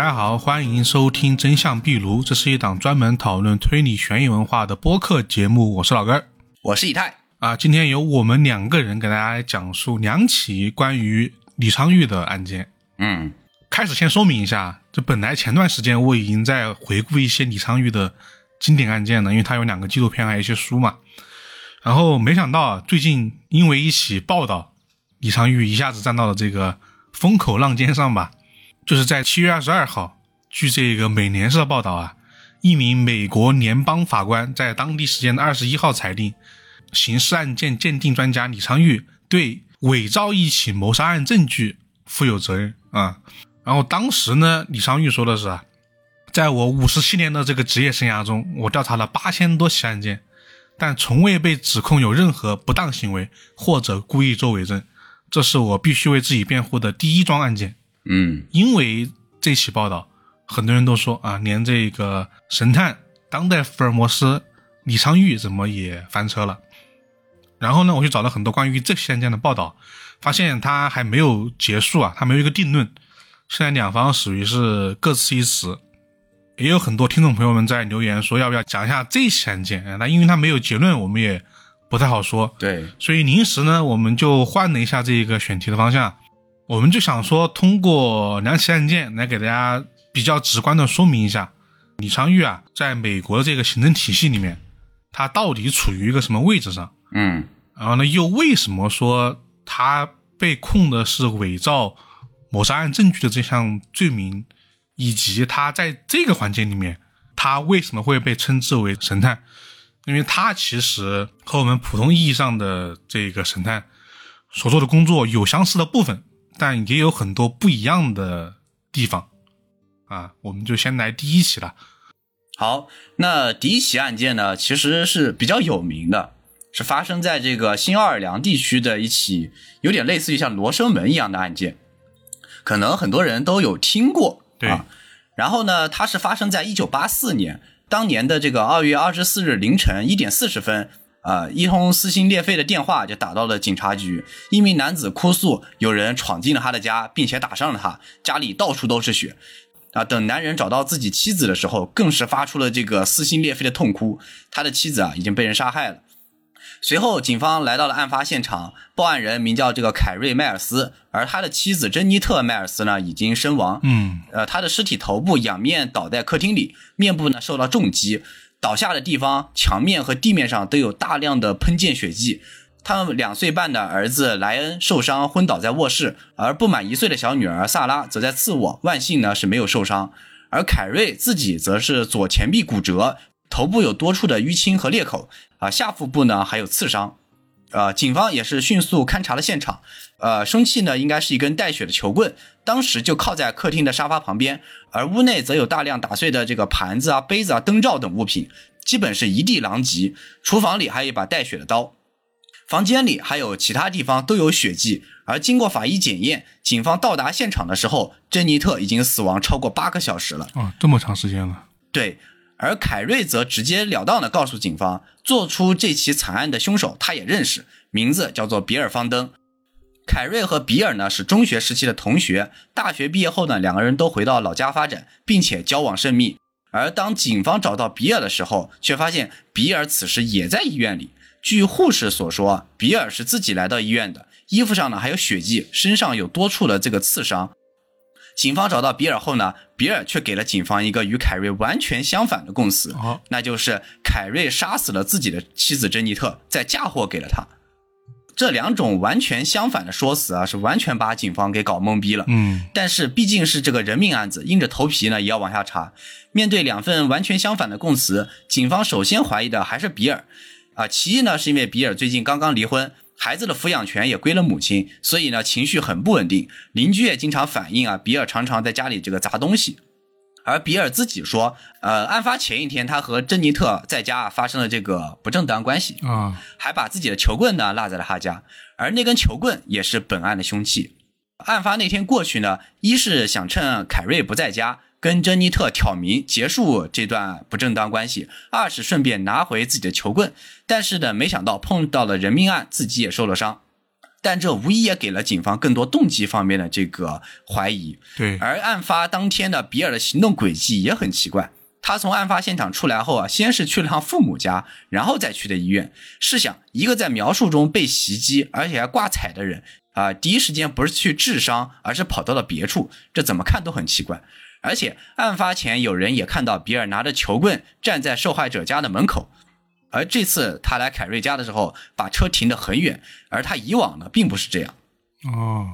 大家好，欢迎收听《真相壁炉》，这是一档专门讨论推理悬疑文化的播客节目。我是老根儿，我是以太啊。今天由我们两个人给大家讲述两起关于李昌钰的案件。嗯，开始先说明一下，这本来前段时间我已经在回顾一些李昌钰的经典案件了，因为他有两个纪录片，还有一些书嘛。然后没想到最近因为一起报道，李昌钰一下子站到了这个风口浪尖上吧。就是在七月二十二号，据这个美联社报道啊，一名美国联邦法官在当地时间的二十一号裁定，刑事案件鉴定专家李昌钰对伪造一起谋杀案证据负有责任啊。然后当时呢，李昌钰说的是啊，在我五十七年的这个职业生涯中，我调查了八千多起案件，但从未被指控有任何不当行为或者故意作伪证，这是我必须为自己辩护的第一桩案件。嗯，因为这起报道，很多人都说啊，连这个神探、当代福尔摩斯李昌钰怎么也翻车了。然后呢，我去找了很多关于这起案件的报道，发现他还没有结束啊，他没有一个定论。现在两方属于是各持一词，也有很多听众朋友们在留言说要不要讲一下这起案件。那因为他没有结论，我们也不太好说。对，所以临时呢，我们就换了一下这个选题的方向。我们就想说，通过两起案件来给大家比较直观的说明一下，李昌钰啊，在美国的这个行政体系里面，他到底处于一个什么位置上？嗯，然后呢，又为什么说他被控的是伪造谋杀案证据的这项罪名，以及他在这个环节里面，他为什么会被称之为神探？因为他其实和我们普通意义上的这个神探所做的工作有相似的部分。但也有很多不一样的地方，啊，我们就先来第一起了。好，那第一起案件呢，其实是比较有名的，是发生在这个新奥尔良地区的一起有点类似于像罗生门一样的案件，可能很多人都有听过。对，然后呢，它是发生在一九八四年，当年的这个二月二十四日凌晨一点四十分。啊！一通撕心裂肺的电话就打到了警察局。一名男子哭诉，有人闯进了他的家，并且打伤了他，家里到处都是血。啊！等男人找到自己妻子的时候，更是发出了这个撕心裂肺的痛哭。他的妻子啊，已经被人杀害了。随后，警方来到了案发现场，报案人名叫这个凯瑞·迈尔斯，而他的妻子珍妮特·迈尔斯呢，已经身亡。嗯，呃，他的尸体头部仰面倒在客厅里，面部呢受到重击。倒下的地方，墙面和地面上都有大量的喷溅血迹。他们两岁半的儿子莱恩受伤昏倒在卧室，而不满一岁的小女儿萨拉则在次卧，万幸呢是没有受伤。而凯瑞自己则是左前臂骨折，头部有多处的淤青和裂口，啊，下腹部呢还有刺伤。呃，警方也是迅速勘察了现场，呃，凶器呢应该是一根带血的球棍，当时就靠在客厅的沙发旁边，而屋内则有大量打碎的这个盘子啊、杯子啊、灯罩等物品，基本是一地狼藉。厨房里还有一把带血的刀，房间里还有其他地方都有血迹。而经过法医检验，警方到达现场的时候，珍妮特已经死亡超过八个小时了。啊，这么长时间了。对。而凯瑞则直截了当地告诉警方，做出这起惨案的凶手他也认识，名字叫做比尔·方登。凯瑞和比尔呢是中学时期的同学，大学毕业后呢，两个人都回到老家发展，并且交往甚密。而当警方找到比尔的时候，却发现比尔此时也在医院里。据护士所说，比尔是自己来到医院的，衣服上呢还有血迹，身上有多处的这个刺伤。警方找到比尔后呢，比尔却给了警方一个与凯瑞完全相反的供词，那就是凯瑞杀死了自己的妻子珍妮特，再嫁祸给了他。这两种完全相反的说辞啊，是完全把警方给搞懵逼了。嗯，但是毕竟是这个人命案子，硬着头皮呢也要往下查。面对两份完全相反的供词，警方首先怀疑的还是比尔，啊，其一呢是因为比尔最近刚刚离婚。孩子的抚养权也归了母亲，所以呢情绪很不稳定。邻居也经常反映啊，比尔常常在家里这个砸东西。而比尔自己说，呃，案发前一天他和珍妮特在家发生了这个不正当关系啊，还把自己的球棍呢落在了他家，而那根球棍也是本案的凶器。案发那天过去呢，一是想趁凯瑞不在家。跟珍妮特挑明结束这段不正当关系，二是顺便拿回自己的球棍，但是呢，没想到碰到了人命案，自己也受了伤。但这无疑也给了警方更多动机方面的这个怀疑。对，而案发当天的比尔的行动轨迹也很奇怪。他从案发现场出来后啊，先是去了趟父母家，然后再去的医院。试想，一个在描述中被袭击而且还挂彩的人啊，第一时间不是去治伤，而是跑到了别处，这怎么看都很奇怪。而且案发前有人也看到比尔拿着球棍站在受害者家的门口。而这次他来凯瑞家的时候，把车停得很远，而他以往呢并不是这样。哦，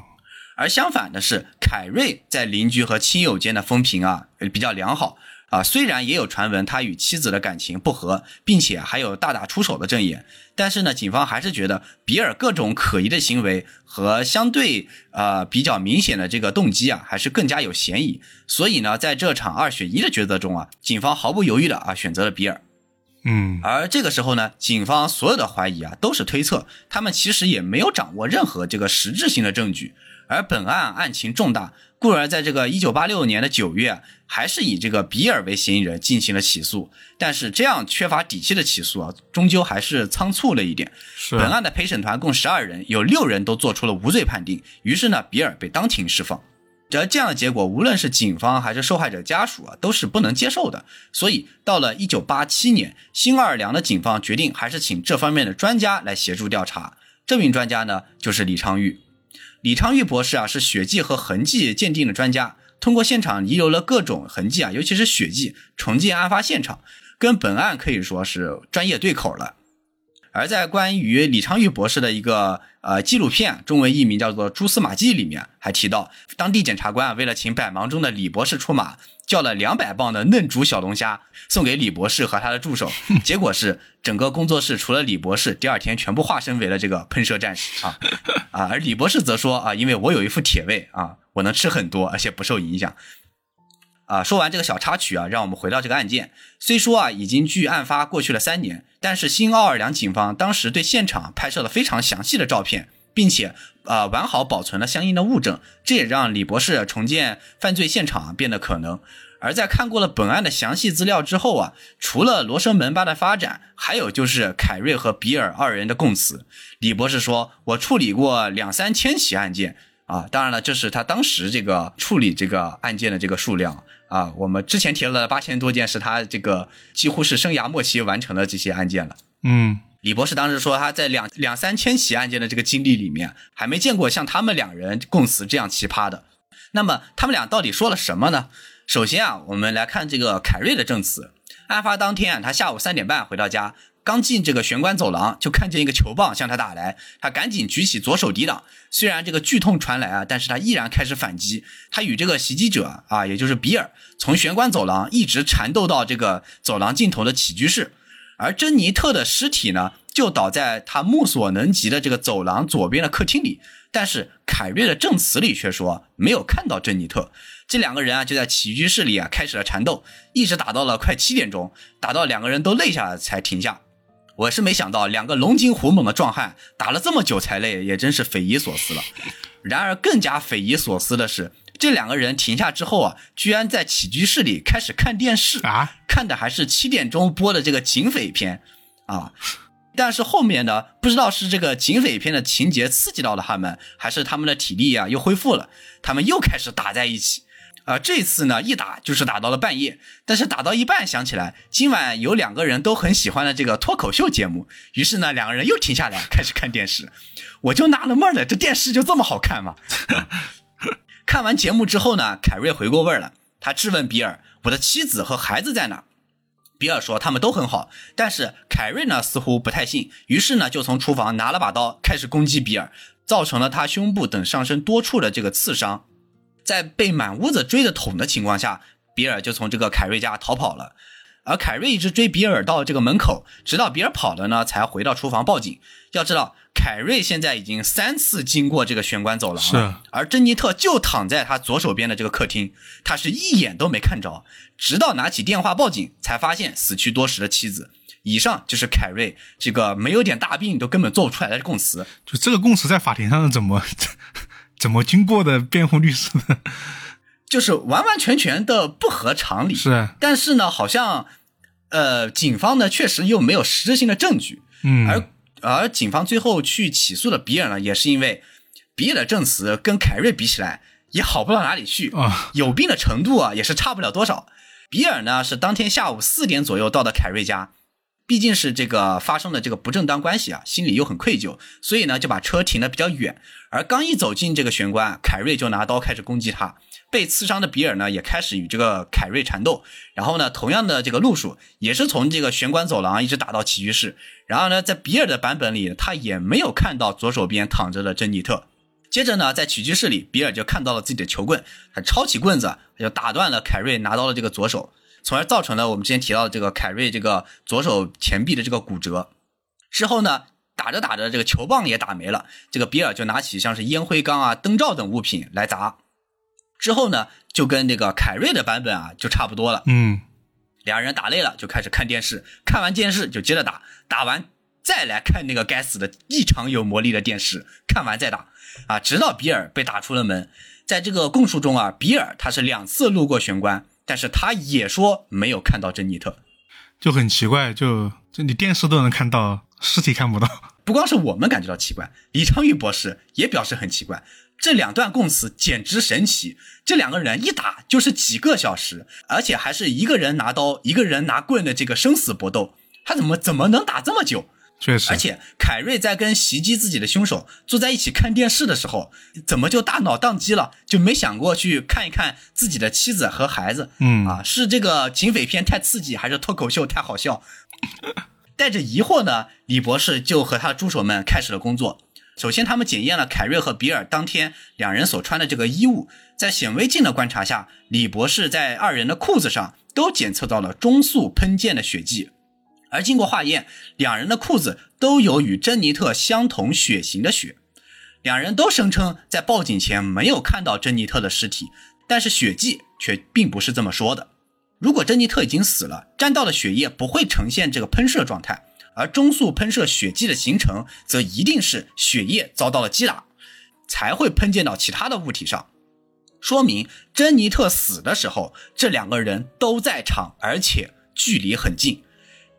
而相反的是，凯瑞在邻居和亲友间的风评啊比较良好啊，虽然也有传闻他与妻子的感情不和，并且还有大打出手的证言，但是呢，警方还是觉得比尔各种可疑的行为和相对呃比较明显的这个动机啊，还是更加有嫌疑。所以呢，在这场二选一的抉择中啊，警方毫不犹豫的啊选择了比尔。嗯，而这个时候呢，警方所有的怀疑啊都是推测，他们其实也没有掌握任何这个实质性的证据。而本案案情重大，故而在这个一九八六年的九月，还是以这个比尔为嫌疑人进行了起诉。但是这样缺乏底气的起诉啊，终究还是仓促了一点。是本案的陪审团共十二人，有六人都做出了无罪判定，于是呢，比尔被当庭释放。这这样的结果，无论是警方还是受害者家属啊，都是不能接受的。所以，到了一九八七年，新奥尔良的警方决定还是请这方面的专家来协助调查。这名专家呢，就是李昌钰。李昌钰博士啊，是血迹和痕迹鉴定的专家，通过现场遗留了各种痕迹啊，尤其是血迹，重建案发现场，跟本案可以说是专业对口了。而在关于李昌钰博士的一个呃纪录片，中文译名叫做《蛛丝马迹》里面，还提到当地检察官为了请百忙中的李博士出马，叫了两百磅的嫩煮小龙虾送给李博士和他的助手，结果是整个工作室除了李博士，第二天全部化身为了这个喷射战士啊 啊！而李博士则说啊，因为我有一副铁胃啊，我能吃很多，而且不受影响。啊，说完这个小插曲啊，让我们回到这个案件。虽说啊，已经距案发过去了三年，但是新奥尔良警方当时对现场拍摄了非常详细的照片，并且啊完好保存了相应的物证，这也让李博士重建犯罪现场变得可能。而在看过了本案的详细资料之后啊，除了罗生门吧的发展，还有就是凯瑞和比尔二人的供词。李博士说：“我处理过两三千起案件啊，当然了，这是他当时这个处理这个案件的这个数量。”啊，我们之前提到的八千多件是他这个几乎是生涯末期完成的这些案件了。嗯，李博士当时说他在两两三千起案件的这个经历里面，还没见过像他们两人供词这样奇葩的。那么他们俩到底说了什么呢？首先啊，我们来看这个凯瑞的证词。案发当天啊，他下午三点半回到家。刚进这个玄关走廊，就看见一个球棒向他打来，他赶紧举起左手抵挡。虽然这个剧痛传来啊，但是他依然开始反击。他与这个袭击者啊，也就是比尔，从玄关走廊一直缠斗到这个走廊尽头的起居室，而珍妮特的尸体呢，就倒在他目所能及的这个走廊左边的客厅里。但是凯瑞的证词里却说没有看到珍妮特。这两个人啊，就在起居室里啊开始了缠斗，一直打到了快七点钟，打到两个人都累下来才停下。我是没想到，两个龙精虎猛的壮汉打了这么久才累，也真是匪夷所思了。然而，更加匪夷所思的是，这两个人停下之后啊，居然在起居室里开始看电视啊，看的还是七点钟播的这个警匪片啊。但是后面呢，不知道是这个警匪片的情节刺激到了他们，还是他们的体力啊又恢复了，他们又开始打在一起。啊，这次呢一打就是打到了半夜，但是打到一半想起来今晚有两个人都很喜欢的这个脱口秀节目，于是呢两个人又停下来开始看电视。我就纳了闷了，这电视就这么好看吗？看完节目之后呢，凯瑞回过味儿了，他质问比尔：“我的妻子和孩子在哪？”比尔说：“他们都很好。”但是凯瑞呢似乎不太信，于是呢就从厨房拿了把刀开始攻击比尔，造成了他胸部等上身多处的这个刺伤。在被满屋子追着捅的情况下，比尔就从这个凯瑞家逃跑了，而凯瑞一直追比尔到这个门口，直到比尔跑了呢，才回到厨房报警。要知道，凯瑞现在已经三次经过这个玄关走廊了，而珍妮特就躺在他左手边的这个客厅，他是一眼都没看着，直到拿起电话报警，才发现死去多时的妻子。以上就是凯瑞这个没有点大病都根本做不出来的供词。就这个供词在法庭上怎么？怎么经过的辩护律师呢？就是完完全全的不合常理。是，但是呢，好像呃，警方呢确实又没有实质性的证据。嗯，而而警方最后去起诉了比尔呢，也是因为比尔的证词跟凯瑞比起来也好不到哪里去啊，有病的程度啊也是差不了多少。比尔呢是当天下午四点左右到的凯瑞家，毕竟是这个发生的这个不正当关系啊，心里又很愧疚，所以呢就把车停的比较远。而刚一走进这个玄关，凯瑞就拿刀开始攻击他。被刺伤的比尔呢，也开始与这个凯瑞缠斗。然后呢，同样的这个路数也是从这个玄关走廊一直打到起居室。然后呢，在比尔的版本里，他也没有看到左手边躺着的珍妮特。接着呢，在起居室里，比尔就看到了自己的球棍，他抄起棍子就打断了凯瑞拿刀的这个左手，从而造成了我们之前提到的这个凯瑞这个左手前臂的这个骨折。之后呢，打着打着，这个球棒也打没了，这个比尔就拿起像是烟灰缸啊、灯罩等物品来砸。之后呢，就跟这个凯瑞的版本啊就差不多了。嗯，两人打累了就开始看电视，看完电视就接着打，打完再来看那个该死的异常有魔力的电视，看完再打，啊，直到比尔被打出了门。在这个供述中啊，比尔他是两次路过玄关，但是他也说没有看到珍妮特，就很奇怪，就就你电视都能看到，尸体看不到。不光是我们感觉到奇怪，李昌钰博士也表示很奇怪。这两段供词简直神奇，这两个人一打就是几个小时，而且还是一个人拿刀，一个人拿棍的这个生死搏斗，他怎么怎么能打这么久？确实，而且凯瑞在跟袭击自己的凶手坐在一起看电视的时候，怎么就大脑宕机了？就没想过去看一看自己的妻子和孩子？嗯啊，是这个警匪片太刺激，还是脱口秀太好笑？带着疑惑呢，李博士就和他的助手们开始了工作。首先，他们检验了凯瑞和比尔当天两人所穿的这个衣物，在显微镜的观察下，李博士在二人的裤子上都检测到了中速喷溅的血迹。而经过化验，两人的裤子都有与珍妮特相同血型的血。两人都声称在报警前没有看到珍妮特的尸体，但是血迹却并不是这么说的。如果珍妮特已经死了，沾到的血液不会呈现这个喷射状态，而中速喷射血迹的形成，则一定是血液遭到了击打，才会喷溅到其他的物体上。说明珍妮特死的时候，这两个人都在场，而且距离很近。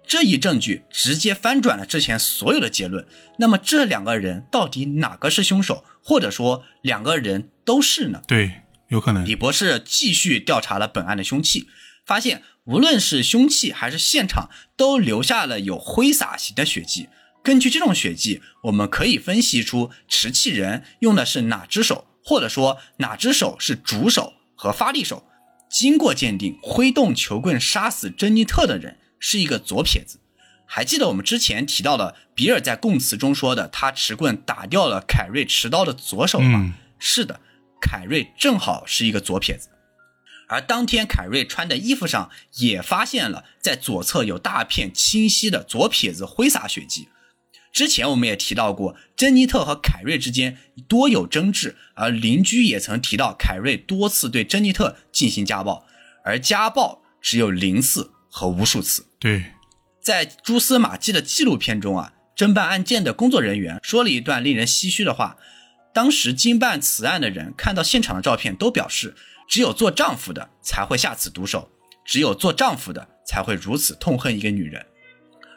这一证据直接翻转了之前所有的结论。那么这两个人到底哪个是凶手，或者说两个人都是呢？对，有可能。李博士继续调查了本案的凶器，发现无论是凶器还是现场，都留下了有挥洒型的血迹。根据这种血迹，我们可以分析出持器人用的是哪只手，或者说哪只手是主手和发力手。经过鉴定，挥动球棍杀死珍妮特的人。是一个左撇子，还记得我们之前提到的比尔在供词中说的，他持棍打掉了凯瑞持刀的左手吗？是的，凯瑞正好是一个左撇子，而当天凯瑞穿的衣服上也发现了在左侧有大片清晰的左撇子挥洒血迹。之前我们也提到过，珍妮特和凯瑞之间多有争执，而邻居也曾提到凯瑞多次对珍妮特进行家暴，而家暴只有零次。和无数次。对，在蛛丝马迹的纪录片中啊，侦办案件的工作人员说了一段令人唏嘘的话。当时经办此案的人看到现场的照片，都表示，只有做丈夫的才会下此毒手，只有做丈夫的才会如此痛恨一个女人。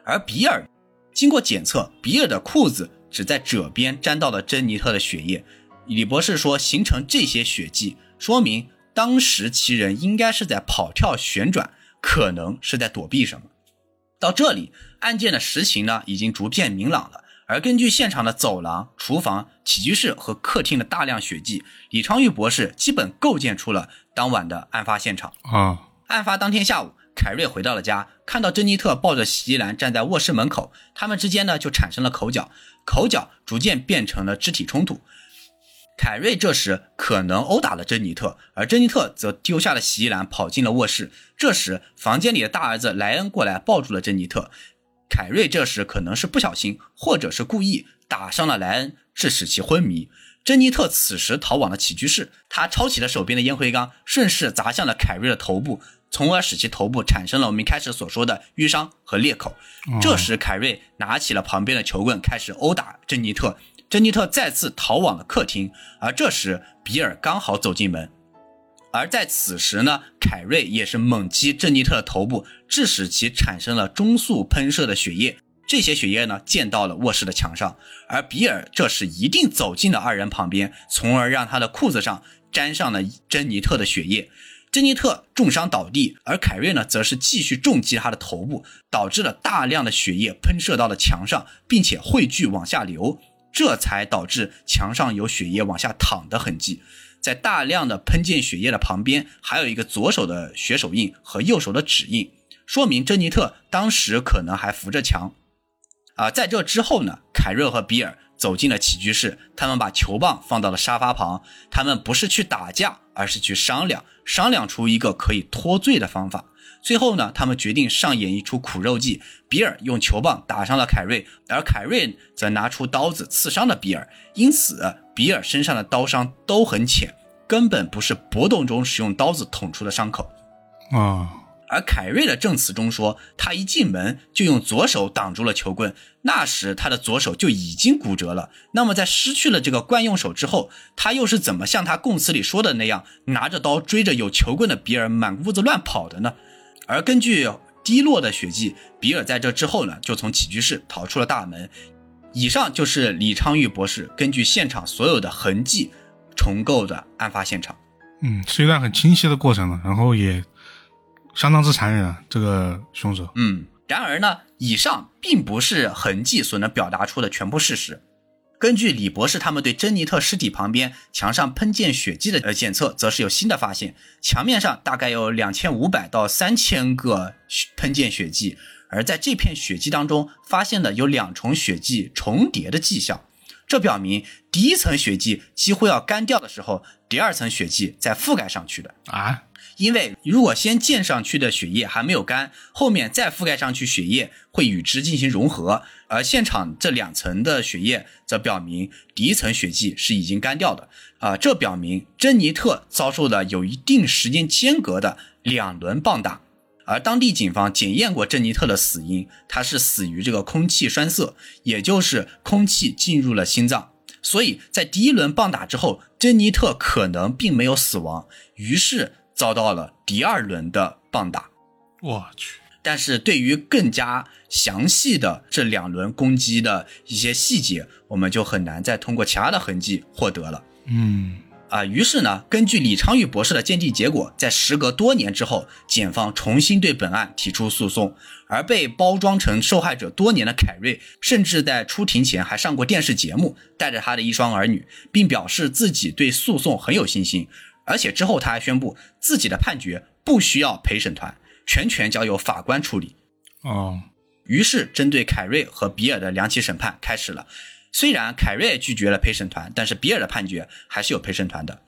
而比尔，经过检测，比尔的裤子只在褶边沾到了珍妮特的血液。李博士说，形成这些血迹，说明当时其人应该是在跑跳旋转。可能是在躲避什么。到这里，案件的实情呢已经逐渐明朗了。而根据现场的走廊、厨房、起居室和客厅的大量血迹，李昌钰博士基本构建出了当晚的案发现场。啊，案发当天下午，凯瑞回到了家，看到珍妮特抱着洗衣篮站在卧室门口，他们之间呢就产生了口角，口角逐渐变成了肢体冲突。凯瑞这时可能殴打了珍妮特，而珍妮特则丢下了洗衣篮，跑进了卧室。这时，房间里的大儿子莱恩过来抱住了珍妮特。凯瑞这时可能是不小心，或者是故意打伤了莱恩，致使其昏迷。珍妮特此时逃往了起居室，他抄起了手边的烟灰缸，顺势砸向了凯瑞的头部，从而使其头部产生了我们一开始所说的淤伤和裂口。这时，凯瑞拿起了旁边的球棍，开始殴打珍妮特。珍妮特再次逃往了客厅，而这时比尔刚好走进门，而在此时呢，凯瑞也是猛击珍妮特的头部，致使其产生了中速喷射的血液。这些血液呢溅到了卧室的墙上，而比尔这时一定走进了二人旁边，从而让他的裤子上沾上了珍妮特的血液。珍妮特重伤倒地，而凯瑞呢，则是继续重击他的头部，导致了大量的血液喷射到了墙上，并且汇聚往下流，这才导致墙上有血液往下淌的痕迹。在大量的喷溅血液的旁边，还有一个左手的血手印和右手的指印，说明珍妮特当时可能还扶着墙。啊，在这之后呢，凯瑞和比尔走进了起居室，他们把球棒放到了沙发旁，他们不是去打架，而是去商量，商量出一个可以脱罪的方法。最后呢，他们决定上演一出苦肉计，比尔用球棒打伤了凯瑞，而凯瑞则拿出刀子刺伤了比尔，因此比尔身上的刀伤都很浅，根本不是搏斗中使用刀子捅出的伤口。啊，而凯瑞的证词中说，他一进门就用左手挡住了球棍，那时他的左手就已经骨折了。那么在失去了这个惯用手之后，他又是怎么像他供词里说的那样，拿着刀追着有球棍的比尔满屋子乱跑的呢？而根据滴落的血迹，比尔在这之后呢，就从起居室逃出了大门。以上就是李昌钰博士根据现场所有的痕迹重构的案发现场。嗯，是一段很清晰的过程了，然后也相当之残忍啊，这个凶手。嗯，然而呢，以上并不是痕迹所能表达出的全部事实。根据李博士他们对珍妮特尸体旁边墙上喷溅血迹的呃检测，则是有新的发现，墙面上大概有两千五百到三千个喷溅血迹，而在这片血迹当中，发现的有两重血迹重叠的迹象，这表明第一层血迹几乎要干掉的时候，第二层血迹再覆盖上去的。啊，因为如果先溅上去的血液还没有干，后面再覆盖上去血液会与之进行融合，而现场这两层的血液则表明第一层血迹是已经干掉的。啊、这表明珍妮特遭受了有一定时间间隔的两轮棒打。而当地警方检验过珍妮特的死因，她是死于这个空气栓塞，也就是空气进入了心脏。所以在第一轮棒打之后，珍妮特可能并没有死亡，于是遭到了第二轮的棒打。我去，但是对于更加详细的这两轮攻击的一些细节，我们就很难再通过其他的痕迹获得了。嗯，啊，于是呢，根据李昌钰博士的鉴定结果，在时隔多年之后，检方重新对本案提出诉讼。而被包装成受害者多年的凯瑞，甚至在出庭前还上过电视节目，带着他的一双儿女，并表示自己对诉讼很有信心。而且之后他还宣布自己的判决不需要陪审团，全权交由法官处理。哦，于是，针对凯瑞和比尔的两起审判开始了。虽然凯瑞拒绝了陪审团，但是比尔的判决还是有陪审团的，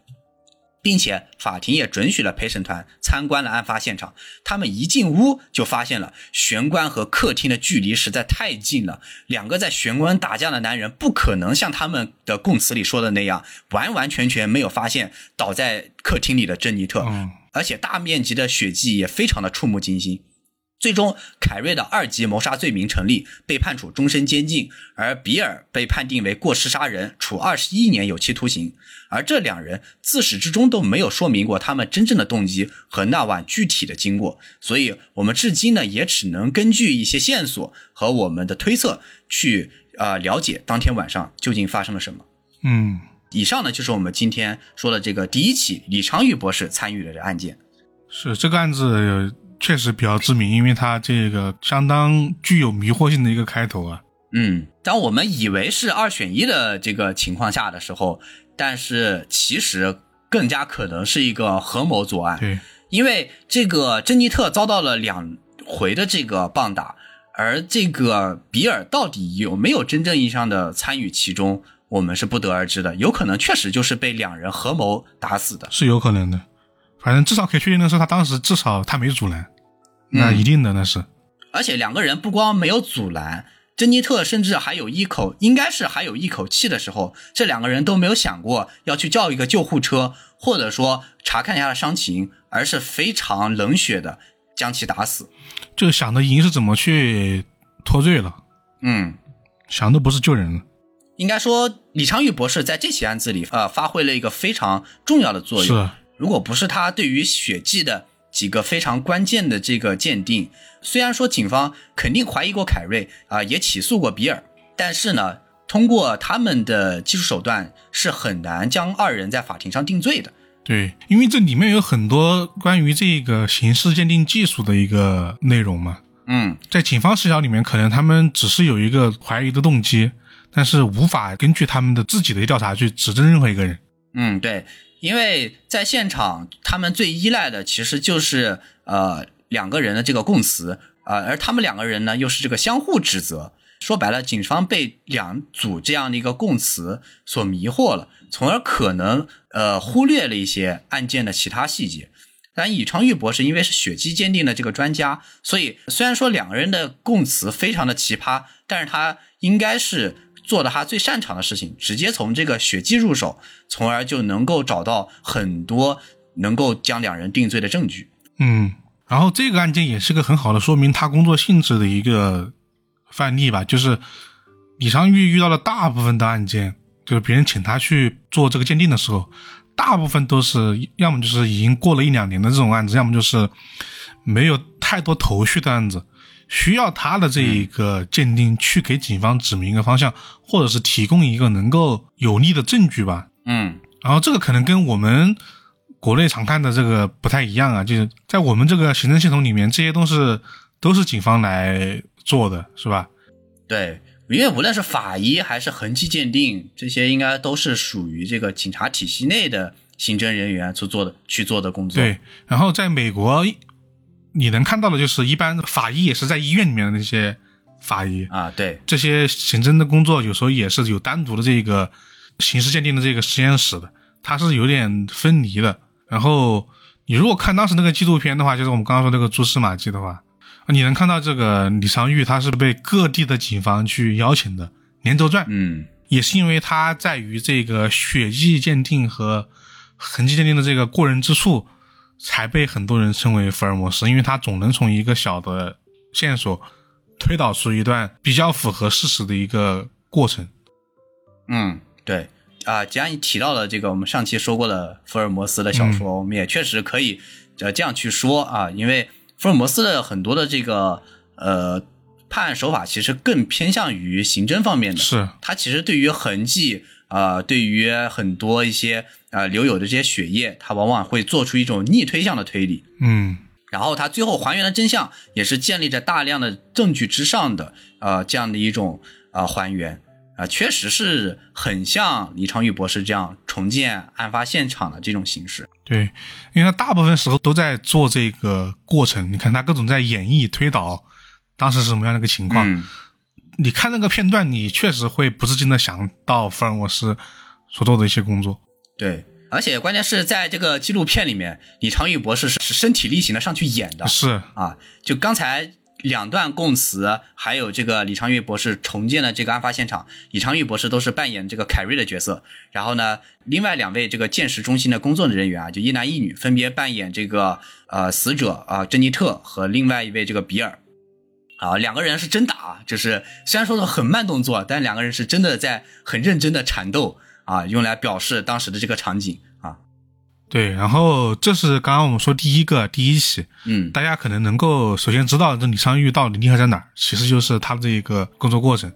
并且法庭也准许了陪审团参观了案发现场。他们一进屋就发现了玄关和客厅的距离实在太近了，两个在玄关打架的男人不可能像他们的供词里说的那样，完完全全没有发现倒在客厅里的珍妮特。嗯，而且大面积的血迹也非常的触目惊心。最终，凯瑞的二级谋杀罪名成立，被判处终身监禁；而比尔被判定为过失杀人，处二十一年有期徒刑。而这两人自始至终都没有说明过他们真正的动机和那晚具体的经过，所以我们至今呢也只能根据一些线索和我们的推测去呃了解当天晚上究竟发生了什么。嗯，以上呢就是我们今天说的这个第一起李昌钰博士参与的案件。是这个案子呃确实比较知名，因为它这个相当具有迷惑性的一个开头啊。嗯，当我们以为是二选一的这个情况下的时候，但是其实更加可能是一个合谋作案。对，因为这个珍妮特遭到了两回的这个棒打，而这个比尔到底有没有真正意义上的参与其中，我们是不得而知的。有可能确实就是被两人合谋打死的。是有可能的。反正至少可以确定的是，他当时至少他没阻拦，那嗯一定的那是。而且两个人不光没有阻拦，珍妮特甚至还有一口，应该是还有一口气的时候，这两个人都没有想过要去叫一个救护车，或者说查看一下伤情，而是非常冷血的将其打死。就想着已经是怎么去脱罪了，嗯，想的不是救人了。应该说李昌钰博士在这起案子里，呃，发挥了一个非常重要的作用。是，如果不是他对于血迹的几个非常关键的这个鉴定。虽然说警方肯定怀疑过凯瑞啊，也起诉过比尔，但是呢，通过他们的技术手段是很难将二人在法庭上定罪的。对，因为这里面有很多关于这个刑事鉴定技术的一个内容嘛。嗯，在警方视角里面，可能他们只是有一个怀疑的动机，但是无法根据他们的自己的调查去指证任何一个人。嗯，对，因为在现场，他们最依赖的其实就是呃两个人的这个供词啊、而他们两个人呢又是这个相互指责。说白了，警方被两组这样的一个供词所迷惑了，从而可能呃忽略了一些案件的其他细节。但尹昌钰博士因为是血迹鉴定的这个专家，所以虽然说两个人的供词非常的奇葩，但是他应该是做的他最擅长的事情，直接从这个血迹入手，从而就能够找到很多能够将两人定罪的证据。嗯，然后这个案件也是个很好的说明他工作性质的一个范例吧，就是李昌钰遇到了大部分的案件，就是别人请他去做这个鉴定的时候，大部分都是要么就是已经过了一两年的这种案子，要么就是没有太多头绪的案子，需要他的这一个鉴定去给警方指明一个方向，或者是提供一个能够有力的证据吧。嗯然后这个可能跟我们国内常看的这个不太一样啊，就是在我们这个行政系统里面，这些都是都是警方来做的，是吧？对，因为无论是法医还是痕迹鉴定，这些应该都是属于这个警察体系内的刑侦人员去做的去做的工作。对。然后在美国，你能看到的就是一般法医也是在医院里面的那些法医，啊，对，这些刑侦的工作有时候也是有单独的这个刑事鉴定的这个实验室的，它是有点分离的。然后你如果看当时那个纪录片的话，就是我们刚刚说那个蛛丝马迹的话，你能看到这个李昌钰他是被各地的警方去邀请的，连轴转，嗯也是因为他在于这个血迹鉴定和痕迹鉴定的这个过人之处，才被很多人称为福尔摩斯，因为他总能从一个小的线索推导出一段比较符合事实的一个过程。嗯，对。啊，既然你提到了这个，我们上期说过的福尔摩斯的小说，我们也确实可以呃这样去说啊，因为福尔摩斯的很多的这个呃判案手法其实更偏向于刑侦方面的，是，它其实对于痕迹啊、呃对于很多一些呃留有的这些血液，它往往会做出一种逆推向的推理。嗯，然后他最后还原的真相也是建立在大量的证据之上的，呃，这样的一种呃还原，啊、确实是很像李昌钰博士这样重建案发现场的这种形式。对，因为他大部分时候都在做这个过程，你看他各种在演绎推导当时是什么样的一个情况。嗯，你看那个片段，你确实会不自禁的想到福尔摩斯所做的一些工作。对，而且关键是在这个纪录片里面，李昌钰博士是是身体力行的上去演的是，啊，就刚才。两段供词，还有这个李昌钰博士重建的这个案发现场，李昌钰博士都是扮演这个凯瑞的角色。然后呢，另外两位这个鉴识中心的工作人员啊，就一男一女，分别扮演这个呃死者啊、珍妮特和另外一位这个比尔。啊，两个人是真打啊，就是虽然说是很慢动作，但两个人是真的在很认真的缠斗啊，用来表示当时的这个场景啊。对。然后这是刚刚我们说第一个第一起，嗯大家可能能够首先知道这李昌钰到底厉害在哪儿，其实就是他的这个工作过程。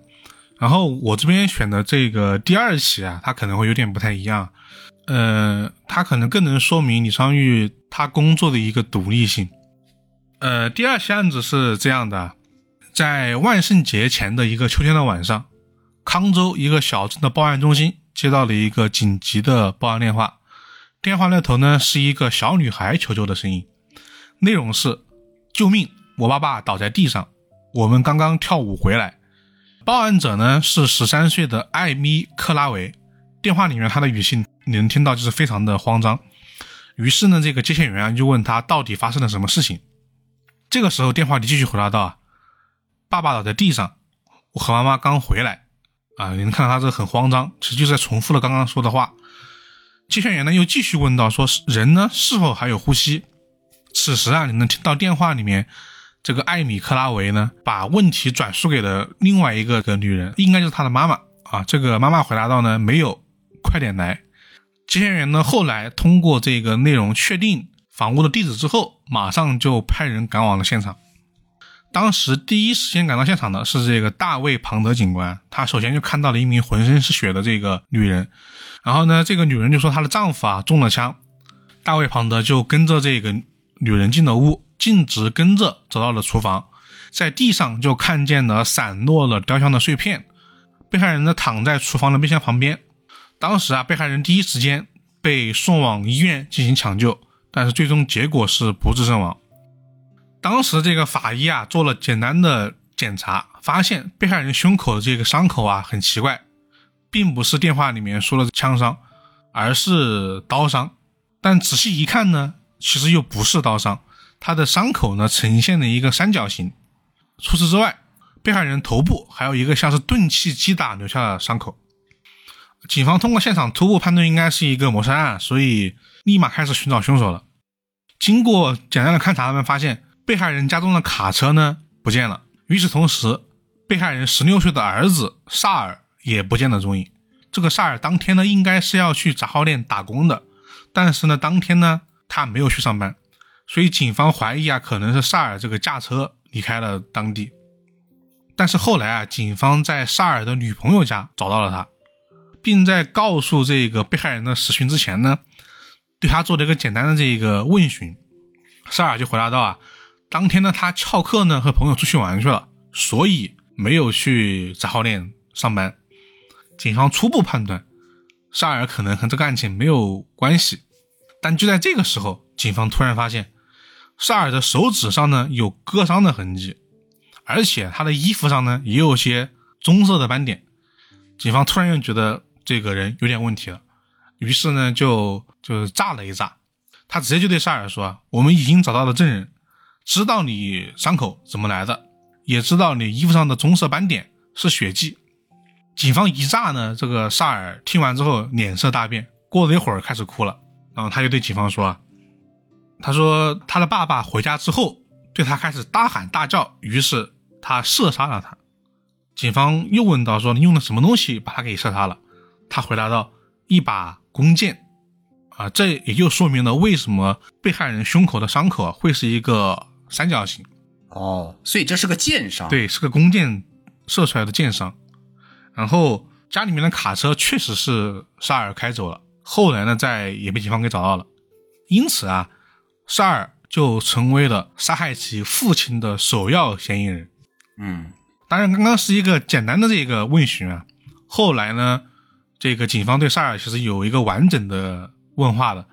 然后我这边选的这个第二起啊，它可能会有点不太一样，呃，它可能更能说明李昌钰他工作的一个独立性。呃，第二起案子是这样的，在万圣节前的一个秋天的晚上，康州一个小镇的报案中心接到了一个紧急的报案电话，电话那头呢是一个小女孩求救的声音，内容是：救命！我爸爸倒在地上，我们刚刚跳舞回来。报案者呢是十三岁的艾米克拉维，电话里面他的语气你能听到就是非常的慌张。于是呢，这个接线员就问他到底发生了什么事情。这个时候电话里继续回答道啊：“爸爸倒在地上，我和妈妈刚回来。”啊，你能看到他这很慌张，其实就是在重复了刚刚说的话。接线员呢又继续问到说：“人呢是否还有呼吸？”此时啊，你能听到电话里面这个艾米克拉维呢把问题转述给了另外一个个女人，应该就是他的妈妈啊。这个妈妈回答到呢：“没有，快点来。”接线员呢后来通过这个内容确定房屋的地址之后，马上就派人赶往了现场。当时第一时间赶到现场的是这个大卫·庞德警官，他首先就看到了一名浑身是血的这个女人，然后呢，这个女人就说她的丈夫啊中了枪，大卫·庞德就跟着这个女人进了屋，径直跟着走到了厨房，在地上就看见了散落了雕像的碎片，被害人呢躺在厨房的冰箱旁边，当时啊，被害人第一时间被送往医院进行抢救，但是最终结果是不治身亡。当时这个法医啊做了简单的检查，发现被害人胸口的这个伤口啊很奇怪，并不是电话里面说的枪伤，而是刀伤。但仔细一看呢，其实又不是刀伤，他的伤口呢呈现了一个三角形。除此之外，被害人头部还有一个像是钝器击打留下的伤口。警方通过现场初步判断应该是一个谋杀案，所以立马开始寻找凶手了。经过简单的勘查，他们发现。被害人家中的卡车呢不见了。与此同时，被害人十六岁的儿子萨尔也不见了踪影。这个萨尔当天呢应该是要去杂货店打工的，但是呢当天呢他没有去上班，所以警方怀疑啊可能是萨尔这个驾车离开了当地。但是后来啊警方在萨尔的女朋友家找到了他，并在告诉这个被害人的死讯之前呢，对他做了一个简单的这个问询。萨尔就回答道啊。当天呢，他翘课呢，和朋友出去玩去了，所以没有去杂货店上班。警方初步判断，沙尔可能和这个案情没有关系。但就在这个时候，警方突然发现，沙尔的手指上呢有割伤的痕迹，而且他的衣服上呢也有些棕色的斑点。警方突然又觉得这个人有点问题了，于是呢就就炸了一炸，他直接就对沙尔说：“我们已经找到了证人。”知道你伤口怎么来的，也知道你衣服上的棕色斑点是血迹。警方一炸呢，这个萨尔听完之后脸色大变，过了一会儿开始哭了。然后他就对警方说：“他说他的爸爸回家之后对他开始大喊大叫，于是他射杀了他。”警方又问到：“说你用的什么东西把他给射杀了？”他回答道：“一把弓箭。”啊，这也就说明了为什么被害人胸口的伤口会是一个。三角形，哦，所以这是个箭伤，对，是个弓箭射出来的箭伤。然后家里面的卡车确实是沙尔开走了，后来呢，在也被警方给找到了。因此啊，沙尔就成为了杀害其父亲的首要嫌疑人。嗯，当然，刚刚是一个简单的这个问询啊，后来呢，这个警方对沙尔其实有一个完整的问话的，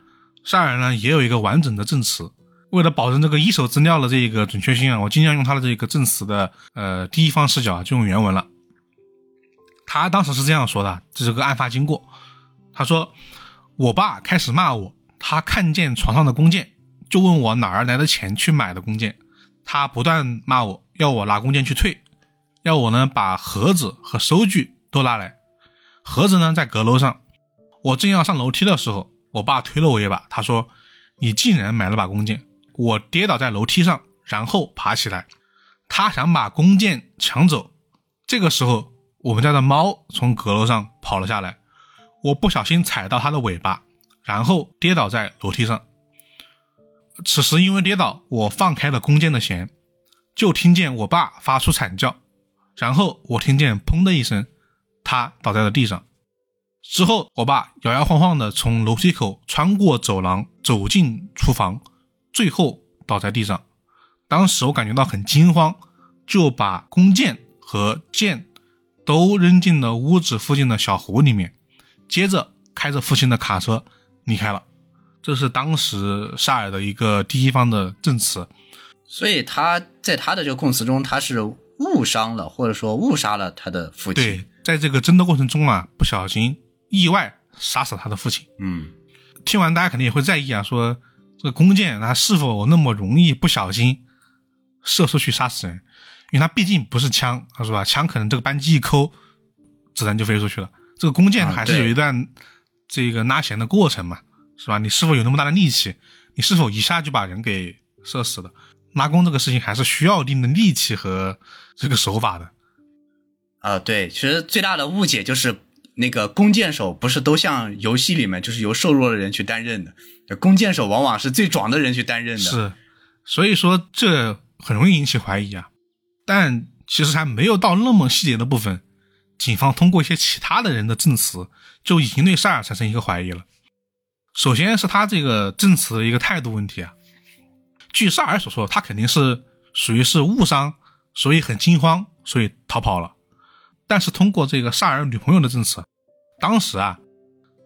沙尔呢也有一个完整的证词。为了保证这个一手资料的这个准确性啊，我尽量用他的这个证词的呃第一方视角啊，就用原文了。他当时是这样说的：这是个案发经过。他说，我爸开始骂我，他看见床上的弓箭，就问我哪儿来的钱去买的弓箭。他不断骂我，要我拿弓箭去退，要我呢把盒子和收据都拿来。盒子呢在阁楼上。我正要上楼梯的时候，我爸推了我一把，他说：“你竟然买了把弓箭。”我跌倒在楼梯上，然后爬起来。他想把弓箭抢走。这个时候，我们家的猫从阁楼上跑了下来，我不小心踩到它的尾巴，然后跌倒在楼梯上。此时因为跌倒，我放开了弓箭的弦，就听见我爸发出惨叫，然后我听见砰的一声，他倒在了地上。之后，我爸摇摇晃晃地从楼梯口穿过走廊，走进厨房。最后倒在地上，当时我感觉到很惊慌，就把弓箭和箭都扔进了屋子附近的小湖里面，接着开着父亲的卡车离开了。这是当时萨尔的一个第一方的证词。所以他在他的这个供词中，他是误伤了，或者说误杀了他的父亲。对，在这个争斗过程中啊，不小心意外杀死他的父亲。嗯，听完大家肯定也会在意啊，说。这个弓箭它是否那么容易不小心射出去杀死人？因为它毕竟不是枪，是吧？枪可能这个扳机一扣，子弹就飞出去了。这个弓箭还是有一段这个拉弦的过程嘛，是吧？你是否有那么大的力气？你是否一下就把人给射死了？拉弓这个事情还是需要一定的力气和这个手法的。啊，对，其实最大的误解就是那个弓箭手不是都像游戏里面就是由瘦弱的人去担任的，弓箭手往往是最壮的人去担任的。是，所以说这很容易引起怀疑啊。但其实还没有到那么细节的部分，警方通过一些其他的人的证词，就已经对萨尔产生一个怀疑了。首先是他这个证词的一个态度问题啊。据萨尔所说，他肯定是属于是误伤，所以很惊慌，所以逃跑了。但是通过这个萨尔女朋友的证词，当时啊，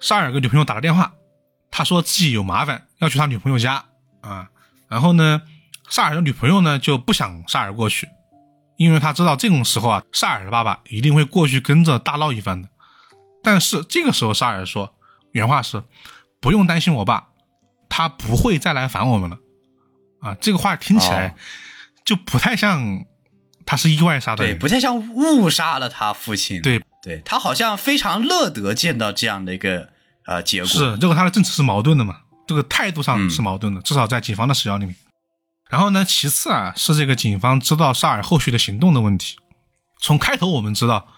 萨尔给女朋友打了电话，他说自己有麻烦要去他女朋友家啊，然后呢，萨尔的女朋友呢就不想萨尔过去，因为他知道这种时候啊，萨尔的爸爸一定会过去跟着大闹一番的。但是这个时候萨尔说，原话是，不用担心我爸，他不会再来烦我们了。啊，这个话听起来就不太像。他是意外杀的，对，不太像误杀了他父亲。对，对他好像非常乐得见到这样的一个呃结果。是，这个他的证词是矛盾的嘛？这个态度上是矛盾的，至少在警方的视角里面。然后呢，其次啊，是这个警方知道萨尔后续的行动的问题。从开头我们知道，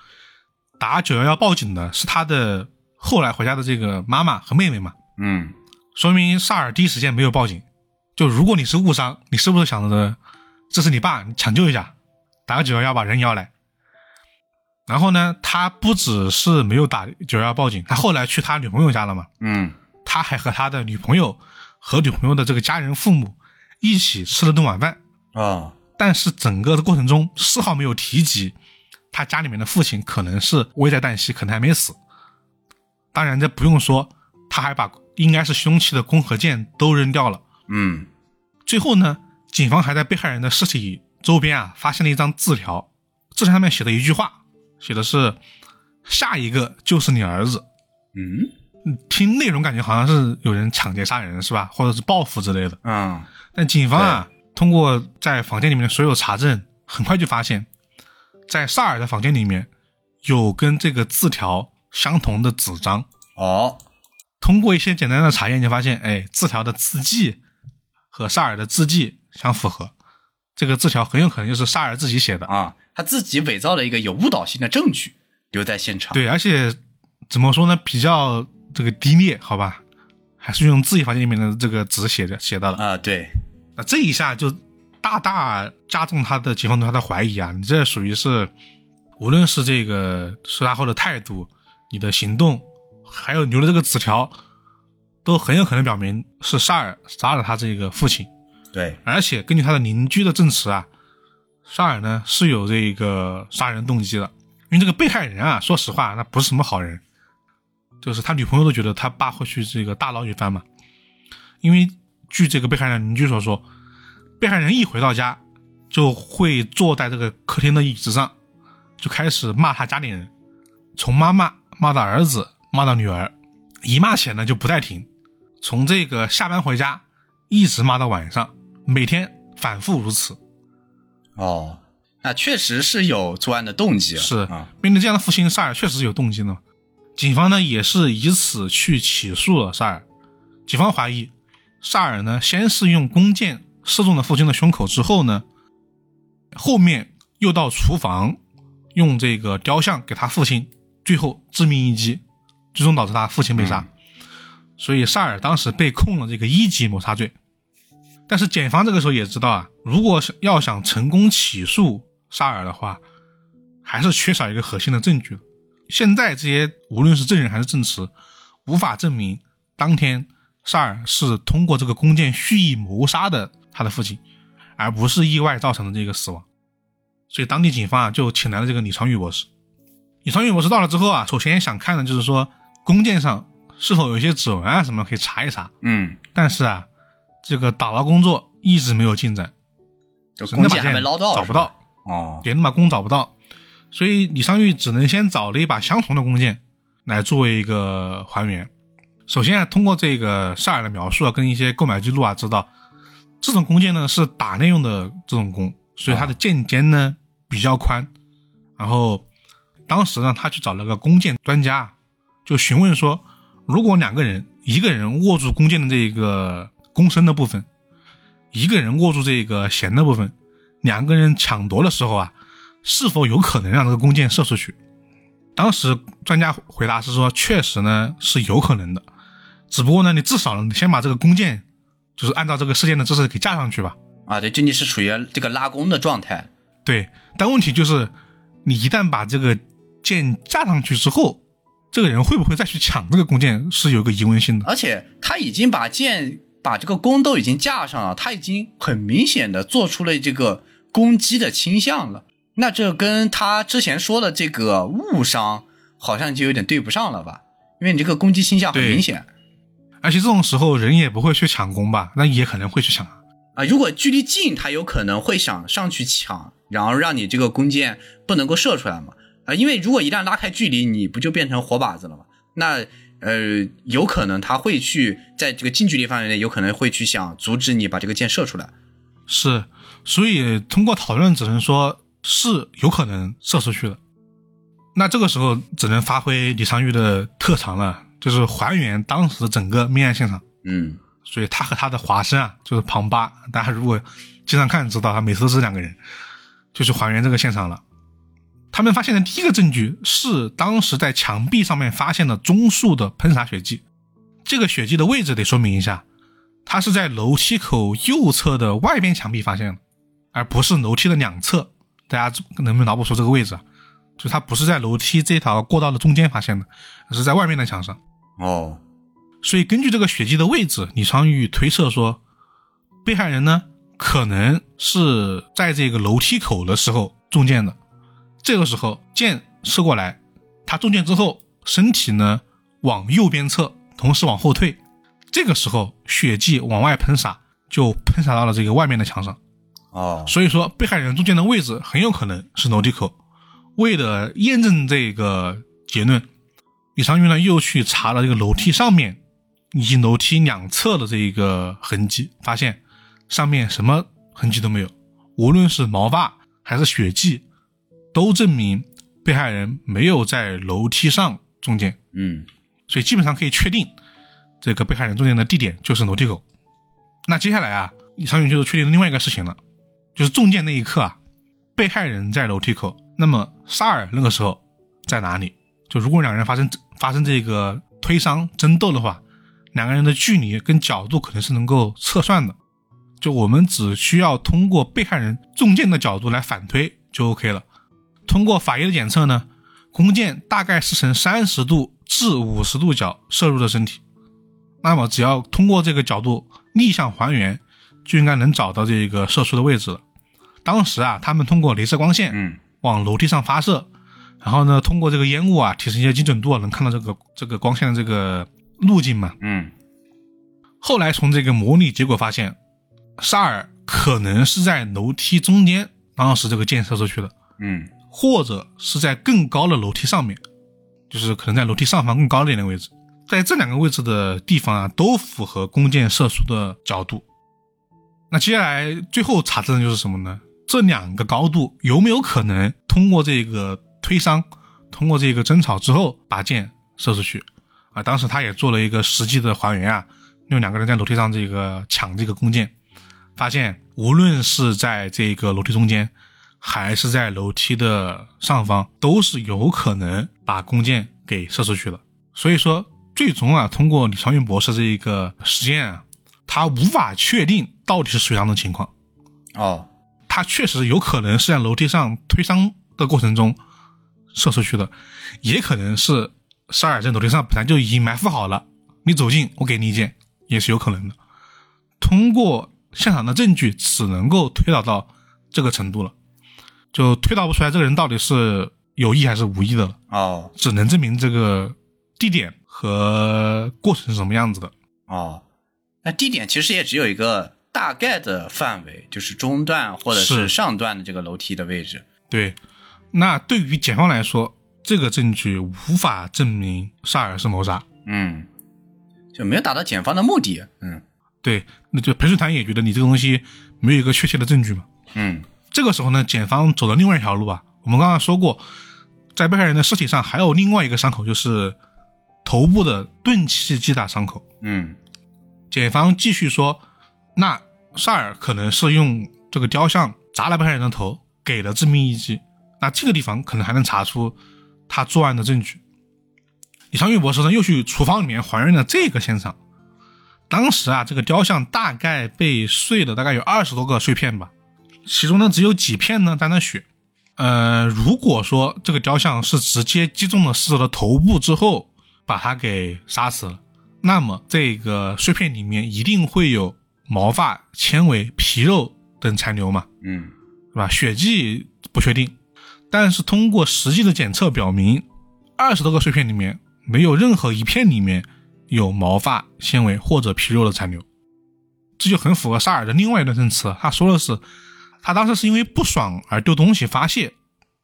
打九幺幺报警的是他的后来回家的这个妈妈和妹妹嘛？嗯，说明萨尔第一时间没有报警。就如果你是误伤，你是不是想着这是你爸，你抢救一下？打个九幺幺把人摇来，然后呢，他不只是没有打九幺幺报警，他后来去他女朋友家了嘛？嗯，他还和他的女朋友和女朋友的这个家人父母一起吃了顿晚饭啊。但是整个的过程中丝毫没有提及他家里面的父亲可能是危在旦夕，可能还没死。当然这不用说，他还把应该是凶器的弓和箭都扔掉了。嗯，最后呢，警方还在被害人的尸体。周边啊，发现了一张字条，字条上面写的一句话，写的是“下一个就是你儿子”。嗯，听内容感觉好像是有人抢劫杀人是吧，或者是报复之类的。嗯，但警方啊，通过在房间里面的所有查证，很快就发现，在萨尔的房间里面有跟这个字条相同的纸张。哦，通过一些简单的查验，就发现，哎，字条的字迹和萨尔的字迹相符合。这个字条很有可能就是萨尔自己写的啊，他自己伪造了一个有误导性的证据留在现场。对，而且怎么说呢，比较这个低劣，好吧，还是用自己房间里面的这个纸写的写到了啊。对，那这一下就大大加重他的警方对他的怀疑啊！你这属于是，无论是这个事发后的态度、你的行动，还有留的这个纸条，都很有可能表明是萨尔杀了他这个父亲。对，而且根据他的邻居的证词啊，沙尔呢是有这个杀人动机的，因为这个被害人啊，说实话，那不是什么好人，就是他女朋友都觉得他爸会去这个大闹一番嘛。因为据这个被害人邻居所说，被害人一回到家，就会坐在这个客厅的椅子上，就开始骂他家里人，从妈妈骂到儿子，骂到女儿，一骂起来呢就不带停，从这个下班回家一直骂到晚上。每天反复如此，哦，那确实是有作案的动机。是啊，面对这样的父亲，萨尔确实是有动机呢。警方呢也是以此去起诉了萨尔。警方怀疑，萨尔呢先是用弓箭射中了父亲的胸口，之后呢，后面又到厨房用这个雕像给他父亲，最后致命一击，最终导致他父亲被杀。所以萨尔当时被控了这个一级谋杀罪。但是检方这个时候也知道啊，如果是要想成功起诉沙尔的话，还是缺少一个核心的证据。现在这些无论是证人还是证词，无法证明当天沙尔是通过这个弓箭蓄意谋杀的他的父亲，而不是意外造成的这个死亡。所以当地警方啊就请来了这个李长宇博士。李长宇博士到了之后啊，首先想看的就是说弓箭上是否有一些指纹啊什么可以查一查。嗯，但是啊。这个打捞工作一直没有进展，就是还没捞到，找不到哦，也那把弓找不到，所以李商玉只能先找了一把相同的弓箭来作为一个还原。首先啊，通过这个萨尔的描述啊，跟一些购买记录啊，知道这种弓箭呢是打猎用的这种弓，所以它的箭尖呢比较宽。然后当时呢，他去找了个弓箭专家，就询问说，如果两个人，一个人握住弓箭的这个。弓身的部分，一个人握住这个弦的部分，两个人抢夺的时候啊，是否有可能让这个弓箭射出去？当时专家回答是说，确实呢是有可能的，只不过呢，你至少你先把这个弓箭，就是按照这个事件的姿势给架上去吧。啊，对，就你是处于这个拉弓的状态。对，但问题就是，你一旦把这个箭架上去之后，这个人会不会再去抢这个弓箭，是有个疑问性的。而且他已经把箭、把这个弓都已经架上了，他已经很明显的做出了这个攻击的倾向了。那这跟他之前说的这个误伤好像就有点对不上了吧？因为你这个攻击倾向很明显而且这种时候人也不会去抢弓吧？那也可能会去抢啊。啊。如果距离近，他有可能会想上去抢，然后让你这个弓箭不能够射出来嘛？啊，因为如果一旦拉开距离，你不就变成活靶子了吗？那呃，有可能他会去在这个近距离范围内，有可能会去想阻止你把这个箭射出来。是，所以通过讨论只能说是有可能射出去的。那这个时候只能发挥李昌钰的特长了，就是还原当时整个命案现场。嗯所以他和他的华生啊，就是庞巴，大家如果经常看知道，他每次都是两个人，就去还原这个现场了。他们发现的第一个证据是当时在墙壁上面发现的中速的喷洒血迹。这个血迹的位置得说明一下，它是在楼梯口右侧的外边墙壁发现的，而不是楼梯的两侧。大家能不能脑补出这个位置啊？就是它不是在楼梯这条过道的中间发现的，而是在外面的墙上。哦所以根据这个血迹的位置，李昌钰推测说，被害人呢可能是在这个楼梯口的时候中箭的。这个时候箭射过来，他中箭之后，身体呢往右边侧，同时往后退。这个时候血迹往外喷洒，就喷洒到了这个外面的墙上。哦所以说，被害人中箭的位置很有可能是楼梯口。为了验证这个结论，李长玉呢又去查了这个楼梯上面以及楼梯两侧的这一个痕迹，发现上面什么痕迹都没有，无论是毛发还是血迹，都证明被害人没有在楼梯上中箭，嗯所以基本上可以确定这个被害人中箭的地点就是楼梯口。那接下来啊，李长远就是确定了另外一个事情了，就是中箭那一刻啊，被害人在楼梯口，那么沙尔那个时候在哪里？就如果两个人发生发生这个推搡争斗的话，两个人的距离跟角度可能是能够测算的。就我们只需要通过被害人中箭的角度来反推就 OK 了。通过法医的检测呢，弓箭大概是呈三十度至五十度角射入的身体。那么只要通过这个角度逆向还原，就应该能找到这个射出的位置了。当时啊，他们通过镭射光线嗯往楼梯上发射，然后呢，通过这个烟雾啊提升一些精准度，能看到这个这个光线的这个路径嘛。嗯后来从这个模拟结果发现，沙尔可能是在楼梯中间，当时这个箭射出去的，嗯或者是在更高的楼梯上面，就是可能在楼梯上方更高一点的位置。在这两个位置的地方啊，都符合弓箭射出的角度。那接下来最后查证的就是什么呢？这两个高度有没有可能通过这个推搡，通过这个争吵之后把箭射出去？啊，当时他也做了一个实际的还原啊，用两个人在楼梯上这个抢这个弓箭，发现无论是在这个楼梯中间，还是在楼梯的上方，都是有可能把弓箭给射出去的。所以说，最终啊，通过李长运博士这一个实验啊，他无法确定到底是属于哪种情况。哦他确实有可能是在楼梯上推搡的过程中射出去的，也可能是沙尔在楼梯上本来就已经埋伏好了，你走近我给你一箭，也是有可能的。通过现场的证据，只能够推导到这个程度了，就推导不出来这个人到底是有意还是无意的了，哦只能证明这个地点和过程是什么样子的。哦，那地点其实也只有一个大概的范围，就是中段或者是是上段的这个楼梯的位置。对，那对于检方来说，这个证据无法证明萨尔是谋杀。嗯，就没有达到检方的目的。嗯对，那就陪审团也觉得你这个东西没有一个确切的证据嘛。嗯这个时候呢，检方走了另外一条路啊。我们刚刚说过，在被害人的尸体上还有另外一个伤口，就是头部的钝器击打伤口。嗯检方继续说，那萨尔可能是用这个雕像砸了被害人的头，给了致命一击。那这个地方可能还能查出他作案的证据。李昌钰博士呢，又去厨房里面还原了这个现场。当时啊，这个雕像大概被碎了，大概有二十多个碎片吧，其中呢只有几片呢沾了血。呃，如果说这个雕像是直接击中了死者的头部之后把他给杀死了，那么这个碎片里面一定会有毛发、纤维、皮肉等残留嘛，嗯，是吧？血迹不确定，但是通过实际的检测表明，二十多个碎片里面没有任何一片里面。有毛发、纤维或者皮肉的残留，这就很符合萨尔的另外一段证词。他说的是，他当时是因为不爽而丢东西发泄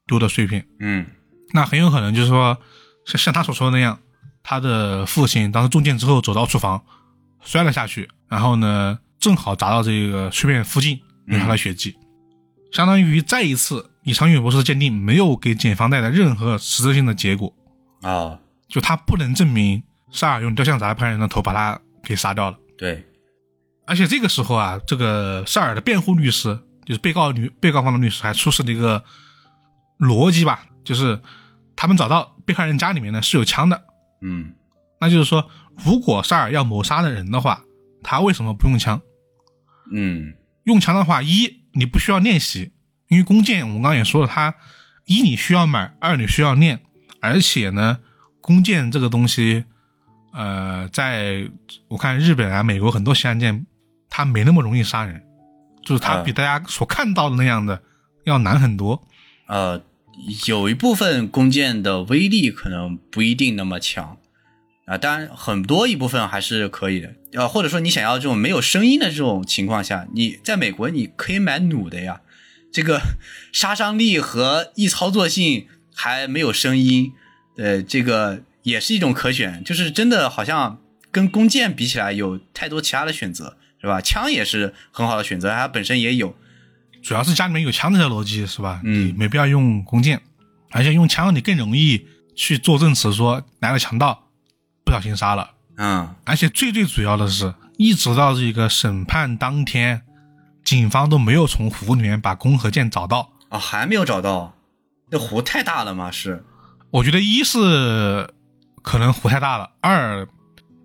丢的碎片。嗯，那很有可能就是说，像像他所说的那样，他的父亲当时中箭之后走到厨房摔了下去，然后呢正好砸到这个碎片附近，留下了血迹，相当于再一次李长远博士的鉴定没有给检方带来任何实质性的结果啊，就他不能证明。萨尔用雕像砸了犯人的头，把他给杀掉了。对，而且这个时候啊，这个萨尔的辩护律师，就是被告律被告方的律师，还出示了一个逻辑吧，就是他们找到被害人家里面呢是有枪的。嗯，那就是说，如果萨尔要谋杀的人的话，他为什么不用枪？嗯，用枪的话，一你不需要练习，因为弓箭我们刚刚也说了，它一你需要买，二你需要练，而且呢，弓箭这个东西。呃，在我看日本啊、美国很多刑案件，它没那么容易杀人，就是它比大家所看到的那样的要难很多。呃，有一部分弓箭的威力可能不一定那么强啊，当然很多一部分还是可以的。呃，或者说你想要这种没有声音的这种情况下，你在美国你可以买弩的呀，这个杀伤力和易操作性还没有声音，呃，这个。也是一种可选，就是真的好像跟弓箭比起来有太多其他的选择，是吧？枪也是很好的选择，它本身也有，主要是家里面有枪这个逻辑，是吧？嗯，没必要用弓箭，而且用枪你更容易去做证词，说来了强盗不小心杀了，嗯，而且最最主要的是，一直到这个审判当天，警方都没有从湖里面把弓和箭找到，啊，还没有找到，那湖太大了吗？是，我觉得一是。可能湖太大了。二，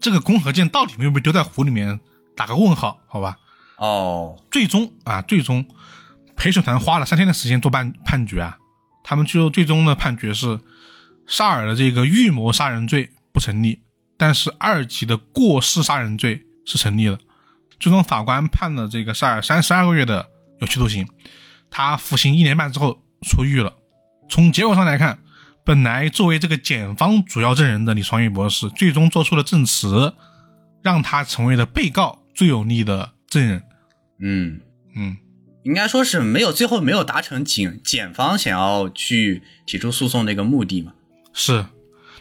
这个弓和箭到底没有被丢在湖里面？打个问号，好吧。哦，最终啊，最终陪审团花了三天的时间做判判决啊，他们最后最终的判决是，沙尔的这个预谋杀人罪不成立，但是二级的过失杀人罪是成立的。最终法官判了这个沙尔三十二个月的有期徒刑，他服刑一年半之后出狱了。从结果上来看。本来作为这个检方主要证人的李双玉博士，最终做出了证词，让他成为了被告最有力的证人。嗯嗯，应该说是没有最后没有达成检检方想要去提出诉讼的一个目的嘛。是，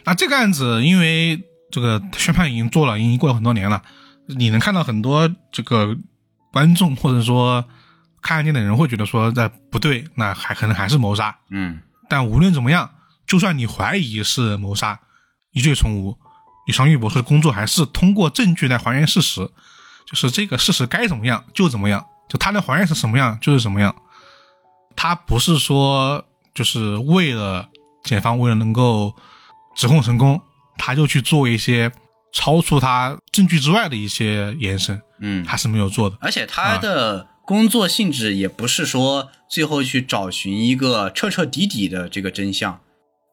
那这个案子因为这个宣判已经做了，已经过了很多年了，你能看到很多这个观众或者说看案件的人会觉得说，在不对，那还可能还是谋杀。嗯，但无论怎么样。就算你怀疑是谋杀，疑罪从无，李长玉博士的工作还是通过证据来还原事实，就是这个事实该怎么样就怎么样，就他的还原是什么样就是什么样，他不是说就是为了检方为了能够指控成功，他就去做一些超出他证据之外的一些延伸，嗯，他是没有做的，而且他的工作性质也不是说最后去找寻一个彻彻底底的这个真相。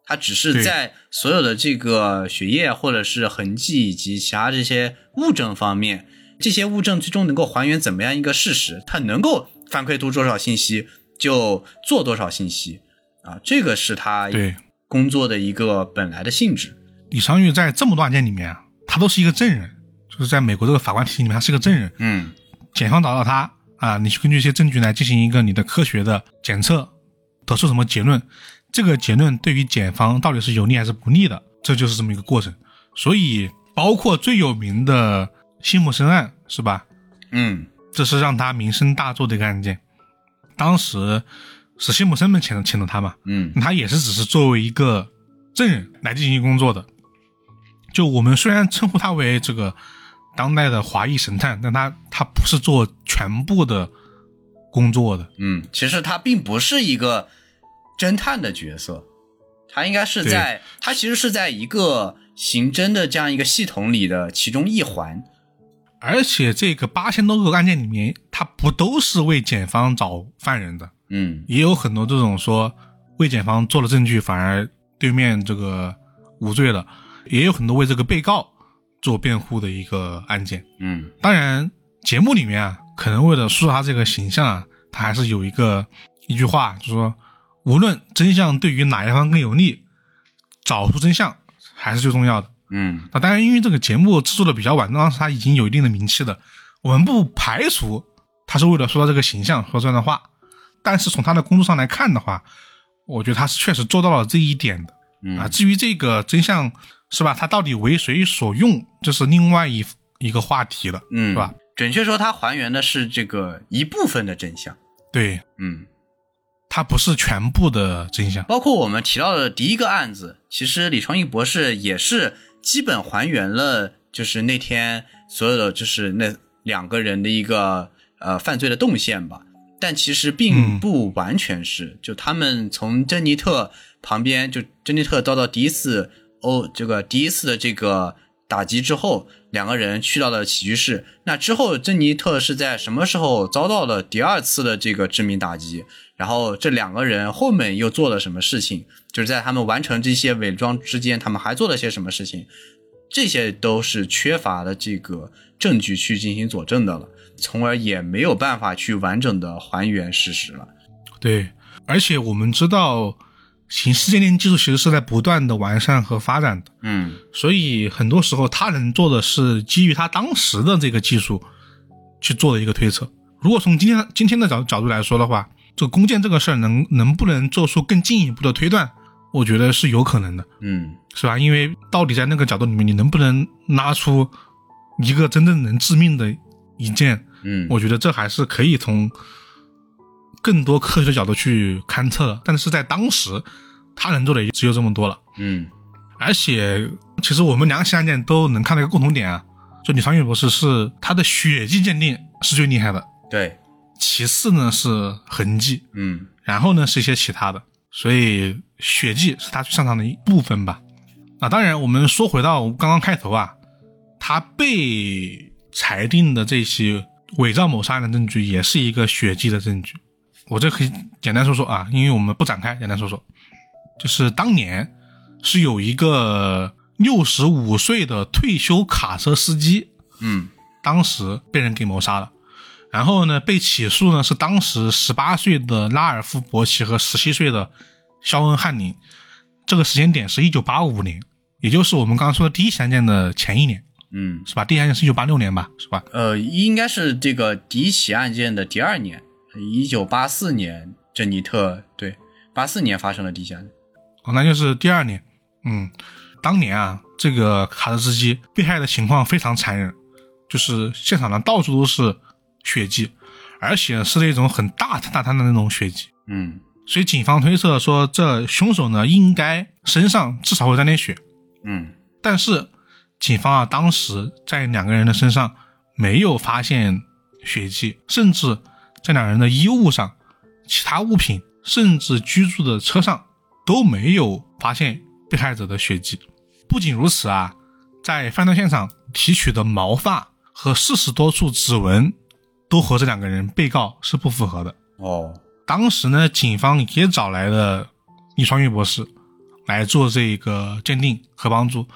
他只是在所有的这个血液或者是痕迹以及其他这些物证方面，这些物证最终能够还原怎么样一个事实，它能够反馈出多少信息就做多少信息啊，这个是他对工作的一个本来的性质。李昌钰在这么多案件里面啊，他都是一个证人，就是在美国这个法官体系里面，他是个证人。嗯，检方找到他啊，你去根据一些证据来进行一个你的科学的检测，得出什么结论？这个结论对于检方到底是有利还是不利的，这就是这么一个过程。所以，包括最有名的辛普森案，是吧？嗯，这是让他名声大作的一个案件。当时是辛普森们请请的他嘛？嗯，他也是只是作为一个证人来进行工作的。就我们虽然称呼他为这个当代的华裔神探，但他他不是做全部的工作的。嗯，其实他并不是一个。侦探的角色，他应该是在，他其实是在一个刑侦的这样一个系统里的其中一环。而且这个八千多个案件里面，他不都是为检方找犯人的，嗯也有很多这种说为检方做了证据，反而对面这个无罪了，也有很多为这个被告做辩护的一个案件。嗯当然，节目里面啊，可能为了塑造他这个形象啊，他还是有一个一句话，就是说，无论真相对于哪一方更有利，找出真相还是最重要的。嗯那当然，因为这个节目制作的比较晚，当时他已经有一定的名气了，我们不排除他是为了塑造这个形象说这样的话，但是从他的工作上来看的话，我觉得他是确实做到了这一点的。嗯啊，至于这个真相是吧，他到底为谁所用，这是另外一一个话题了，嗯，是吧？？准确说，它还原的是这个一部分的真相。对，嗯，它不是全部的真相。包括我们提到的第一个案子，其实李创义博士也是基本还原了，就是那天所有的就是那两个人的一个呃犯罪的动线吧。但其实并不完全是，就他们从珍妮特旁边，就珍妮特遭到第一次哦这个第一次的这个打击之后，两个人去到了起居室。那之后，珍妮特是在什么时候遭到了第二次的这个致命打击？然后这两个人后面又做了什么事情？就是在他们完成这些伪装之间，他们还做了些什么事情？这些都是缺乏了这个证据去进行佐证的了，从而也没有办法去完整的还原事实了。对，而且我们知道，刑事鉴定技术其实是在不断的完善和发展的，嗯所以很多时候他能做的是基于他当时的这个技术去做的一个推测。如果从今天今天的角角度来说的话，这个弓箭这个事儿能能不能做出更进一步的推断，我觉得是有可能的。嗯是吧？因为到底在那个角度里面，你能不能拉出一个真正能致命的一箭？嗯，我觉得这还是可以从更多科学的角度去勘测的。但是在当时，他能做的也只有这么多了。嗯而且，其实我们两起案件都能看到一个共同点啊，就李长远博士是他的血迹鉴定是最厉害的，对，其次呢是痕迹，嗯然后呢是一些其他的，所以血迹是他最擅长的一部分吧。那当然，我们说回到刚刚开头啊，他被裁定的这些伪造谋杀案的证据，也是一个血迹的证据。我这可以简单说说啊，因为我们不展开，简单说说，就是当年是有一个六十五岁的退休卡车司机，嗯当时被人给谋杀了。然后呢，被起诉呢是当时十八岁的拉尔夫·伯奇和十七岁的肖恩·汉宁。这个时间点是一九八五年，也就是我们刚刚说的第一起案件的前一年，嗯，是吧？第一案件是一九八六年吧，是吧？呃，应该是这个第一起案件的第二年，一九八四年，珍妮特对，八四年发生了第一起案件。哦，那就是第二年。嗯，当年啊，这个卡车司机被害的情况非常残忍，就是现场呢到处都是血迹，而且是那种很大滩大滩的那种血迹。嗯所以警方推测说，这凶手呢应该身上至少会沾点血，嗯但是警方啊当时在两个人的身上没有发现血迹，甚至在两人的衣物上、其他物品，甚至居住的车上都没有发现被害者的血迹。不仅如此啊，在犯罪现场提取的毛发和四十多处指纹，都和这两个人被告是不符合的。哦当时呢，警方也找来了李双玉博士来做这个鉴定和帮助，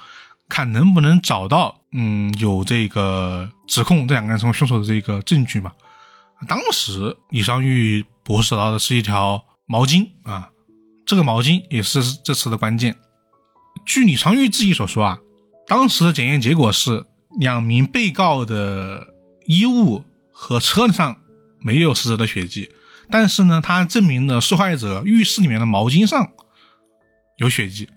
看能不能找到嗯有这个指控这两个人成为凶手的这个证据嘛。当时李双玉博士找到的是一条毛巾啊，这个毛巾也是这次的关键。据李长玉自己所说啊，当时的检验结果是两名被告的衣物和车上没有死者的血迹。但是呢，他证明了受害者浴室里面的毛巾上有血迹，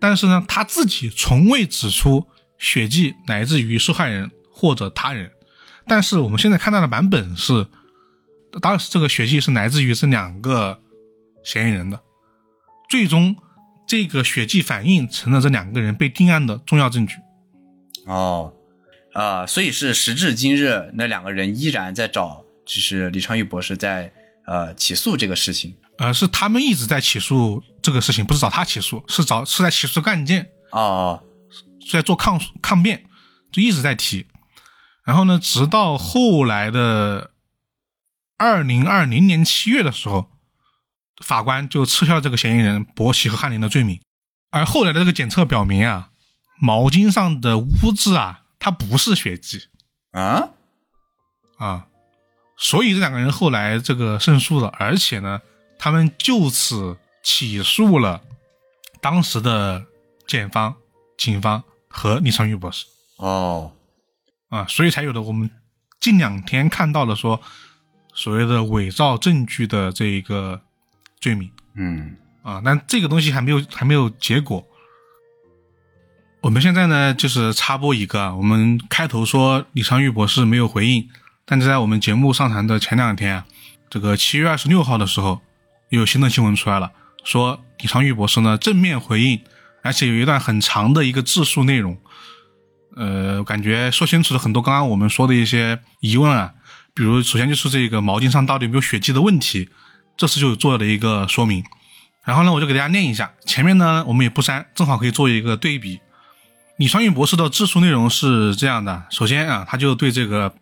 但是呢，他自己从未指出血迹来自于受害人或者他人。但是我们现在看到的版本是，当时这个血迹是来自于这两个嫌疑人的，最终这个血迹反应成了这两个人被定案的重要证据。哦，啊、所以是时至今日，那两个人依然在找，就是李昌钰博士在呃起诉这个事情。呃，是他们一直在起诉这个事情不是找他起诉，是找是在起诉案件，哦，是在做抗抗辩，就一直在提。然后呢，直到后来的二零二零年七月的时候，法官就撤销这个嫌疑人博奇和翰林的罪名。而后来的这个检测表明啊，毛巾上的污渍啊，它不是血迹。啊，啊，所以这两个人后来这个胜诉了，而且呢，他们就此起诉了当时的检方、警方和李昌钰博士。哦，啊，所以才有的我们近两天看到的说所谓的伪造证据的这一个罪名。嗯啊，但这个东西还没有还没有结果。我们现在呢，就是插播一个啊，我们开头说李昌钰博士没有回应，但是在我们节目上传的前两天啊，这个七月二十六号的时候，有新的新闻出来了，说李昌钰博士呢正面回应，而且有一段很长的一个自述内容，呃，感觉说清楚了很多刚刚我们说的一些疑问啊，比如首先就是这个毛巾上到底有没有血迹的问题，这次就做了一个说明。然后呢，我就给大家念一下，前面呢我们也不删，正好可以做一个对比。李昌钰博士的自述内容是这样的：首先啊，他就对这个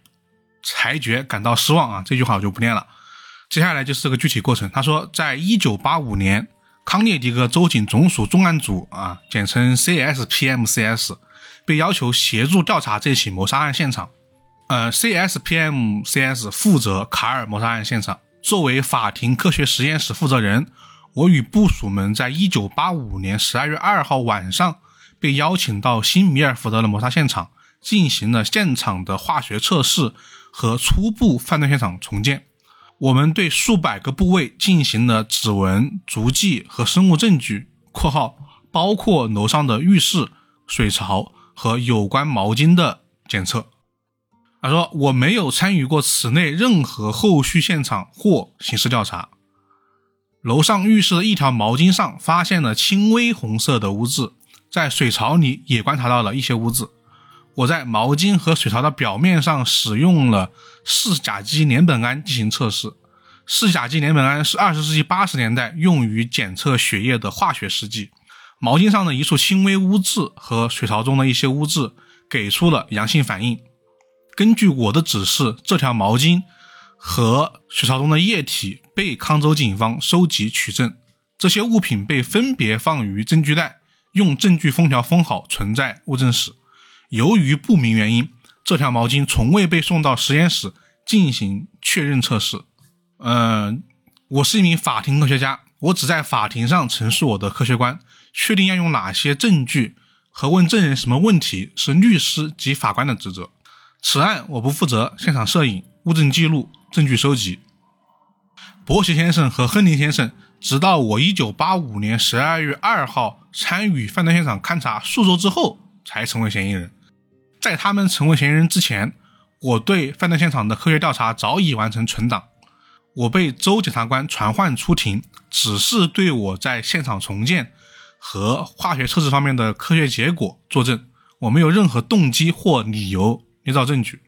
裁决感到失望啊，这句话我就不念了。接下来就是这个具体过程。他说，在一九八五年，康涅狄格州警总署重案组啊，简称 CSPMCS，被要求协助调查这起谋杀案现场。呃，CSPMCS 负责卡尔谋杀案现场。作为法庭科学实验室负责人，我与部属们在一九八五年十二月二号晚上。被邀请到新米尔福德的谋杀现场，进行了现场的化学测试和初步犯罪现场重建。我们对数百个部位进行了指纹、足迹和生物证据（括号包括楼上的浴室、水槽和有关毛巾的检测）。他说：“我没有参与过此内任何后续现场或刑事调查。楼上浴室的一条毛巾上发现了轻微红色的污渍。”在水槽里也观察到了一些污渍。我在毛巾和水槽的表面上使用了四甲基联苯胺进行测试。四甲基联苯胺是二十世纪八十年代用于检测血液的化学试剂。毛巾上的一处轻微污渍和水槽中的一些污渍给出了阳性反应。根据我的指示，这条毛巾和水槽中的液体被康州警方收集取证。这些物品被分别放于证据袋。用证据封条封好，存在物证室。由于不明原因，这条毛巾从未被送到实验室进行确认测试。嗯，我是一名法庭科学家，我只在法庭上陈述我的科学观，确定要用哪些证据和问证人什么问题是律师及法官的职责。此案我不负责现场摄影、物证记录、证据收集。伯奇先生和亨利先生。直到我一九八五年十二月二号参与犯罪现场勘查数周之后，才成为嫌疑人。在他们成为嫌疑人之前，我对犯罪现场的科学调查早已完成存档。我被州检察官传唤出庭，只是对我在现场重建和化学测试方面的科学结果作证。我没有任何动机或理由捏造证据。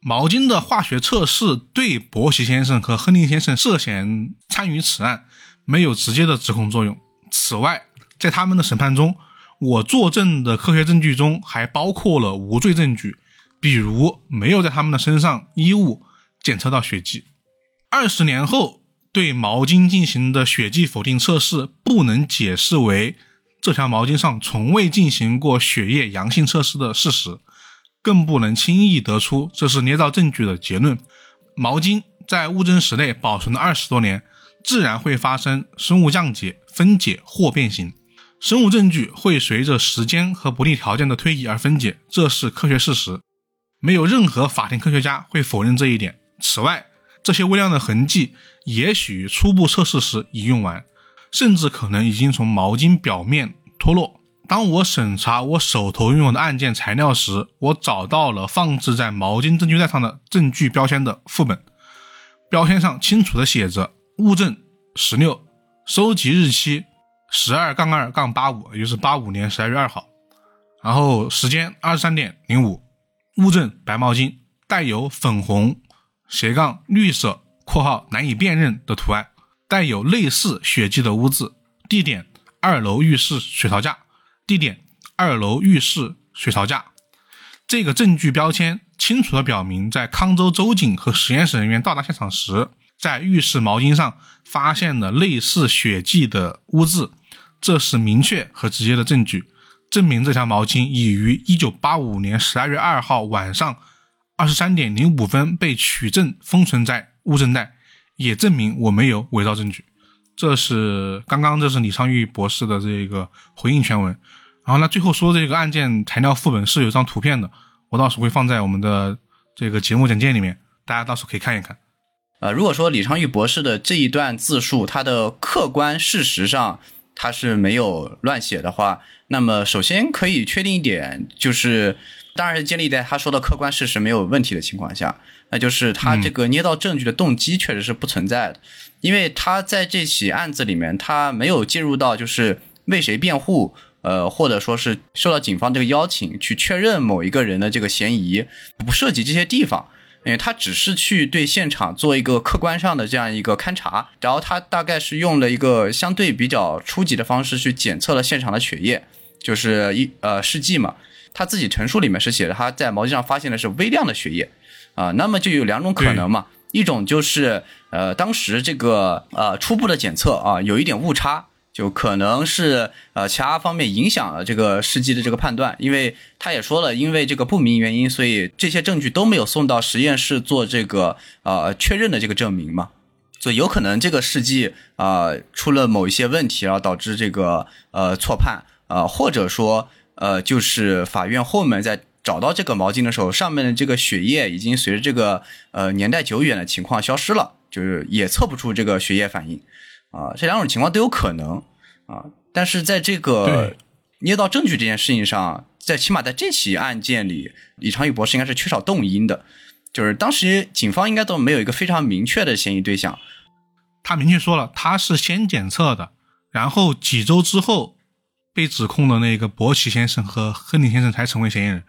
毛巾的化学测试对伯奇先生和亨利先生涉嫌参与此案没有直接的指控作用。此外，在他们的审判中，我作证的科学证据中还包括了无罪证据，比如没有在他们的身上衣物检测到血迹。二十年后对毛巾进行的血迹否定测试不能解释为这条毛巾上从未进行过血液阳性测试的事实。更不能轻易得出这是捏造证据的结论。毛巾在物证室内保存了二十多年，自然会发生生物降解、分解或变形。生物证据会随着时间和不利条件的推移而分解，这是科学事实。没有任何法庭科学家会否认这一点。此外，这些微量的痕迹也许初步测试时已用完，甚至可能已经从毛巾表面脱落。当我审查我手头拥有的案件材料时，我找到了放置在毛巾证据袋上的证据标签的副本，标签上清楚地写着“物证十六，收集日期十二杠二杠八五”，也就是八五年十二月二号，然后时间二十三点零五，物证白毛巾，带有粉红斜杠绿色（括号难以辨认）的图案，带有类似血迹的污渍。地点二楼浴室水槽架，地点二楼浴室水槽架。这个证据标签清楚地表明，在康州州警和实验室人员到达现场时，在浴室毛巾上发现了类似血迹的污渍，这是明确和直接的证据，证明这条毛巾已于1985年12月2号晚上23点05分被取证封存在物证袋，也证明我没有伪造证据。这是刚刚这是李昌钰博士的这个回应全文。然后呢，最后说这个案件材料副本是有张图片的，我到时候会放在我们的这个节目简介里面，大家到时候可以看一看。呃，如果说李昌钰博士的这一段自述，他的客观事实上他是没有乱写的话，那么首先可以确定一点，就是当然是建立在他说的客观事实没有问题的情况下，那就是他这个捏造证据的动机确实是不存在的，因为他在这起案子里面，他没有进入到就是为谁辩护。呃，或者说是受到警方这个邀请去确认某一个人的这个嫌疑，不涉及这些地方，因为他只是去对现场做一个客观上的这样一个勘查，然后他大概是用了一个相对比较初级的方式去检测了现场的血液，就是一呃试剂嘛，他自己陈述里面是写的他在毛巾上发现的是微量的血液，啊，那么就有两种可能嘛，一种就是呃当时这个呃初步的检测啊有一点误差。就可能是呃其他方面影响了这个试剂的这个判断，因为他也说了，因为这个不明原因，所以这些证据都没有送到实验室做这个呃确认的这个证明嘛，所以有可能这个试剂啊出了某一些问题，然后导致这个呃错判。啊，或者说呃就是法院后面在找到这个毛巾的时候，上面的这个血液已经随着这个呃年代久远的情况消失了，就是也测不出这个血液反应。啊，这两种情况都有可能啊，但是在这个捏造证据这件事情上，在起码在这起案件里，李长宇博士应该是缺少动因的，就是当时警方应该都没有一个非常明确的嫌疑对象。他明确说了，他是先检测的，然后几周之后被指控的那个博奇先生和亨利先生才成为嫌疑人，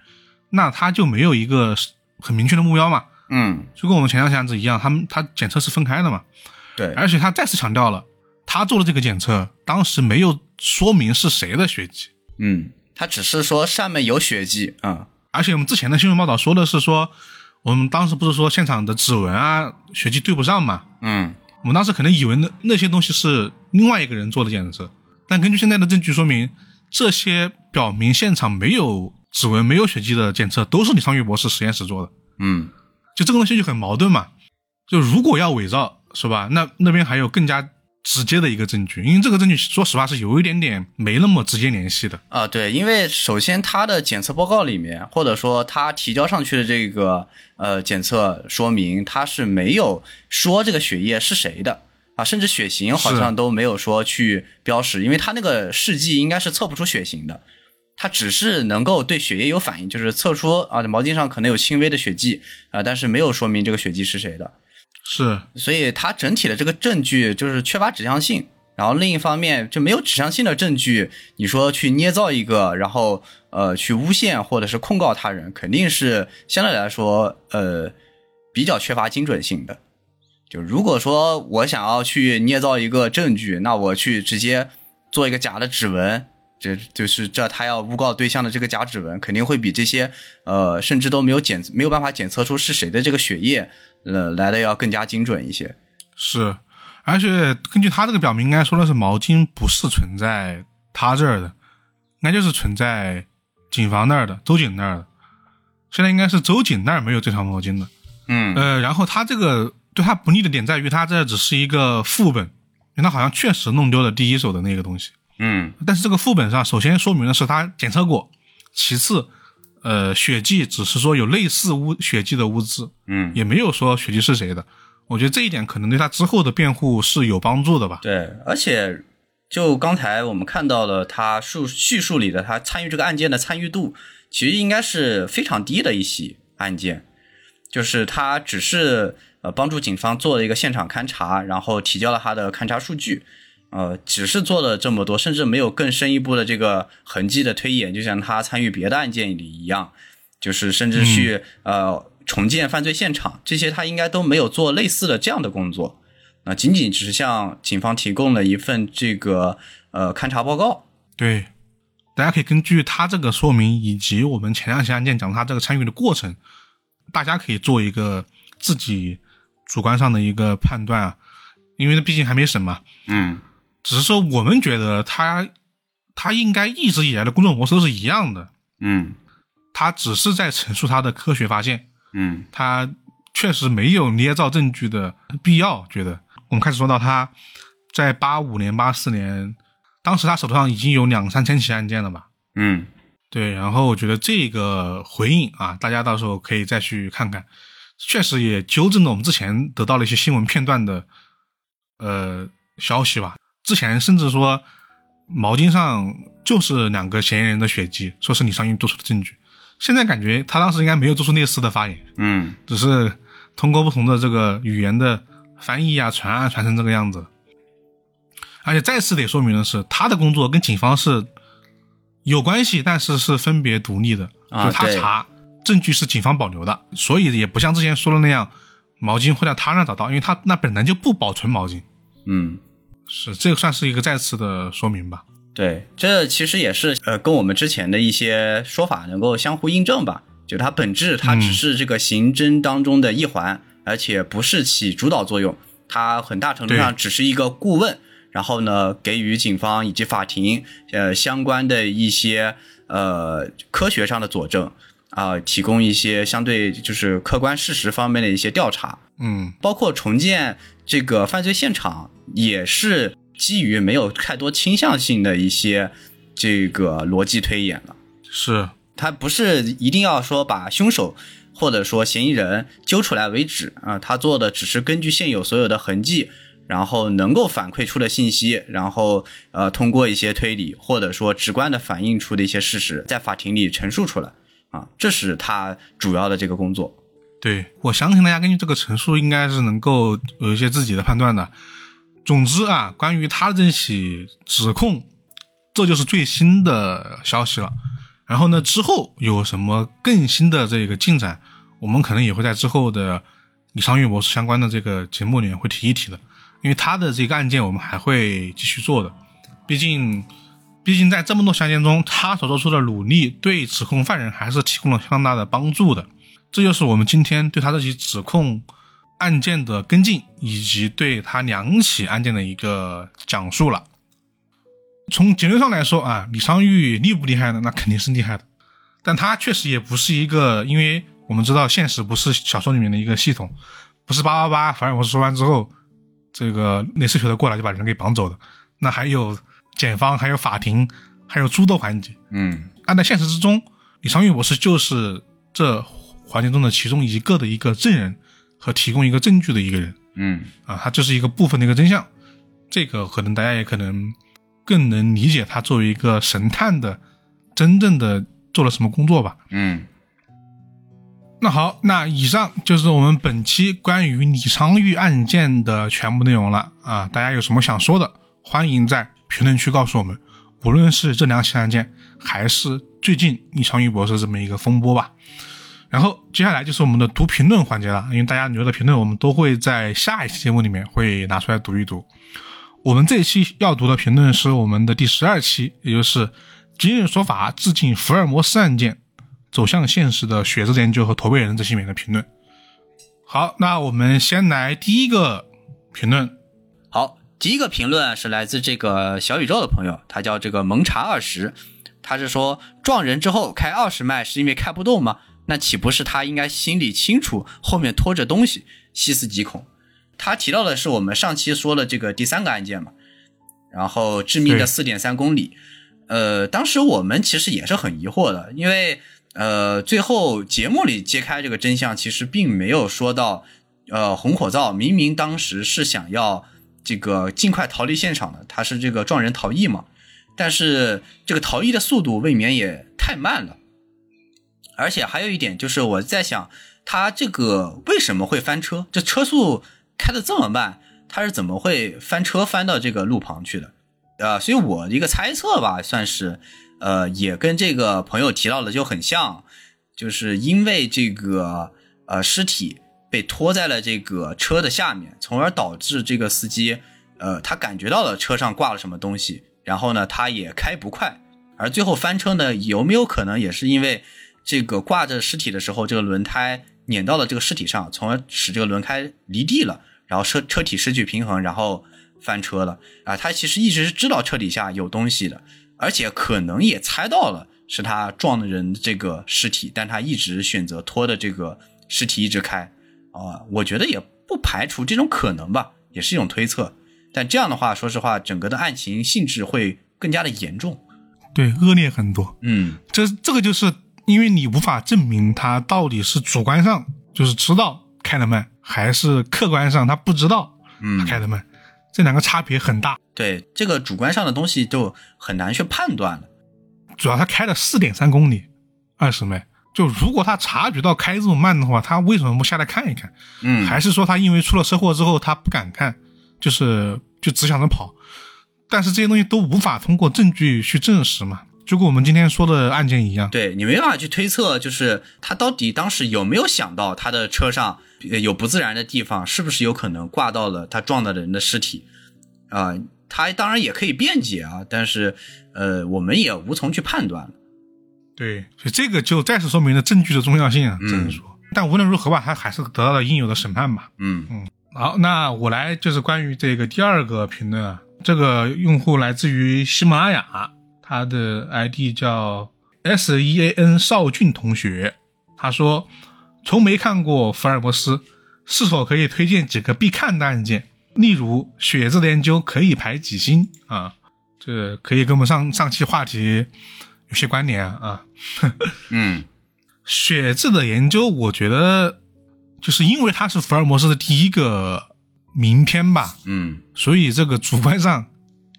那他就没有一个很明确的目标嘛？嗯，就跟我们前两起案子一样，他们他检测是分开的嘛？对，而且他再次强调了。他做的这个检测，当时没有说明是谁的血迹，嗯，他只是说上面有血迹啊。而且我们之前的新闻报道说的是说，我们当时不是说现场的指纹啊、血迹对不上嘛？嗯，我们当时可能以为那那些东西是另外一个人做的检测，但根据现在的证据说明，这些表明现场没有指纹、没有血迹的检测都是李昌钰博士实验室做的。嗯，就这个东西就很矛盾嘛。就如果要伪造，是吧？那那边还有更加。直接的一个证据，因为这个证据说实话是有一点点没那么直接联系的啊。对，因为首先他的检测报告里面，或者说他提交上去的这个呃检测说明，他是没有说这个血液是谁的啊，甚至血型好像都没有说去标识，因为他那个试剂应该是测不出血型的，他只是能够对血液有反应，就是测出啊毛巾上可能有轻微的血迹啊，但是没有说明这个血迹是谁的。是，所以它整体的这个证据就是缺乏指向性，然后另一方面就没有指向性的证据，你说去捏造一个，然后呃去诬陷或者是控告他人，肯定是相对来说呃比较缺乏精准性的。就如果说我想要去捏造一个证据，那我去直接做一个假的指纹。这就是这他要诬告对象的这个假指纹，肯定会比这些呃，甚至都没有检没有办法检测出是谁的这个血液，呃，来的要更加精准一些。是，而且根据他这个表明，应该说的是毛巾不是存在他这儿的，应该就是存在警方那儿的，周警那儿的。现在应该是周警那儿没有这条毛巾的。嗯，呃，然后他这个对他不利的点在于，他这只是一个副本，因为他好像确实弄丢了第一手的那个东西。嗯，但是这个副本上首先说明的是他检测过，其次，呃，血迹只是说有类似污血迹的污渍，嗯，也没有说血迹是谁的。我觉得这一点可能对他之后的辩护是有帮助的吧。对，而且就刚才我们看到了他述叙述里的他参与这个案件的参与度，其实应该是非常低的一起案件，就是他只是呃帮助警方做了一个现场勘查，然后提交了他的勘查数据。呃，只是做了这么多，甚至没有更深一步的这个痕迹的推演，就像他参与别的案件里一样，就是甚至去呃重建犯罪现场，这些他应该都没有做类似的这样的工作。那仅仅只是向警方提供了一份这个呃勘查报告。对，大家可以根据他这个说明以及我们前两起案件讲他这个参与的过程，大家可以做一个自己主观上的一个判断啊，因为毕竟还没审嘛。嗯只是说我们觉得他他应该一直以来的工作模式都是一样的，嗯他只是在陈述他的科学发现，嗯他确实没有捏造证据的必要。觉得我们开始说到他在八五年、八四年，当时他手头上已经有两三千起案件了吧？嗯对，然后我觉得这个回应啊，大家到时候可以再去看看，确实也纠正了我们之前得到了一些新闻片段的呃消息吧。之前甚至说毛巾上就是两个嫌疑人的血迹，说是李尚英做出的证据。现在感觉他当时应该没有做出类似的发言，嗯只是通过不同的这个语言的翻译啊、传啊传成这个样子。而且再次得说明的是，他的工作跟警方是有关系，但是是分别独立的。啊就他查证据是警方保留的，所以也不像之前说的那样，毛巾会在他那找到，因为他那本来就不保存毛巾。嗯。是，这个算是一个再次的说明吧。对，这其实也是呃跟我们之前的一些说法能够相互印证吧。就它本质，它只是这个刑侦当中的一环，而且不是起主导作用。它很大程度上只是一个顾问，然后呢，给予警方以及法庭呃相关的一些呃科学上的佐证啊、提供一些相对就是客观事实方面的一些调查。嗯，包括重建这个犯罪现场，也是基于没有太多倾向性的一些这个逻辑推演了。是，他不是一定要说把凶手或者说嫌疑人揪出来为止啊，他做的只是根据现有所有的痕迹，然后能够反馈出的信息，然后呃通过一些推理或者说直观的反映出的一些事实，在法庭里陈述出来啊，这是他主要的这个工作。对，我相信大家根据这个陈述，应该是能够有一些自己的判断的。总之啊，关于他的这起指控，这就是最新的消息了。然后呢，之后有什么更新的这个进展，我们可能也会在之后的李昌钰博士相关的这个节目里面会提一提的，因为他的这个案件我们还会继续做的。毕竟，毕竟在这么多案件中，他所做出的努力对指控犯人还是提供了相当大的帮助的。这就是我们今天对他这起指控案件的跟进，以及对他两起案件的一个讲述了。从结论上来说啊，李昌钰厉不厉害呢？那肯定是厉害的，但他确实也不是一个，因为我们知道现实不是小说里面的一个系统，不是八八八，反正我说完之后，这个内视觉的过来就把人给绑走的，那还有检方，还有法庭，还有诸多环节。嗯按在现实之中，李昌钰博士就是这环节中的其中一个的一个证人和提供一个证据的一个人嗯啊，他这是一个部分的一个真相，这个可能大家也可能更能理解他作为一个神探的真正的做了什么工作吧。嗯那好，那以上就是我们本期关于李昌钰案件的全部内容了啊！大家有什么想说的，欢迎在评论区告诉我们。无论是这两起案件，还是最近李昌钰博士这么一个风波吧。然后接下来就是我们的读评论环节了，因为大家留的评论我们都会在下一期节目里面会拿出来读一读。我们这一期要读的评论是我们的第十二期，也就是今日说法致敬福尔摩斯案件走向现实的血字研究和驼背人这些面的评论。好，那我们先来第一个评论，好，第一个评论是来自这个小宇宙的朋友，他叫这个蒙查二十，他是说撞人之后开二十迈是因为开不动吗？那岂不是他应该心里清楚后面拖着东西，细思极恐？他提到的是我们上期说的这个第三个案件嘛，然后致命的对。四点三公里，呃，当时我们其实也是很疑惑的，因为呃，最后节目里揭开这个真相，其实并没有说到，呃，红火灶明明当时是想要这个尽快逃离现场的，他是这个撞人逃逸嘛，但是这个逃逸的速度未免也太慢了，而且还有一点就是我在想，他这个为什么会翻车？这车速开的这么慢，他是怎么会翻车翻到这个路旁去的？呃，所以我一个猜测吧，算是，呃，也跟这个朋友提到的就很像，就是因为这个呃尸体被拖在了这个车的下面，从而导致这个司机，呃，他感觉到了车上挂了什么东西，然后呢，他也开不快，而最后翻车呢，有没有可能也是因为这个挂着尸体的时候，这个轮胎碾到了这个尸体上，从而使这个轮胎离地了，然后车车体失去平衡，然后翻车了啊？他其实一直是知道车底下有东西的，而且可能也猜到了。是他撞的人这个尸体，但他一直选择拖的这个尸体一直开，啊，我觉得也不排除这种可能吧，也是一种推测。但这样的话，说实话，整个的案情性质会更加的严重，对，恶劣很多。嗯，这这个就是因为你无法证明他到底是主观上就是知道开的慢，还是客观上他不知道他，开的慢，这两个差别很大。对这个主观上的东西就很难去判断了。主要他开了四点三公里，二十迈。就如果他察觉到开这么慢的话，他为什么不下来看一看？嗯，还是说他因为出了车祸之后他不敢看，就是就只想着跑？但是这些东西都无法通过证据去证实嘛，就跟我们今天说的案件一样。对你没办法去推测，就是他到底当时有没有想到他的车上有不自然的地方，是不是有可能挂到了他撞到的人的尸体？啊、他当然也可以辩解啊，但是呃，我们也无从去判断了。对，所以这个就再次说明了证据的重要性啊，嗯只能说。但无论如何吧，他还是得到了应有的审判吧。嗯嗯好，那我来就是关于这个第二个评论啊，这个用户来自于喜马拉雅，他的 ID 叫 S E A N 邵俊同学，他说从没看过福尔摩斯，是否可以推荐几个必看的案件？例如血字的研究可以排几星啊？这可以跟我们上上期话题有些关联啊。嗯血字的研究，我觉得就是因为它是福尔摩斯的第一个名篇吧，嗯，所以这个主观上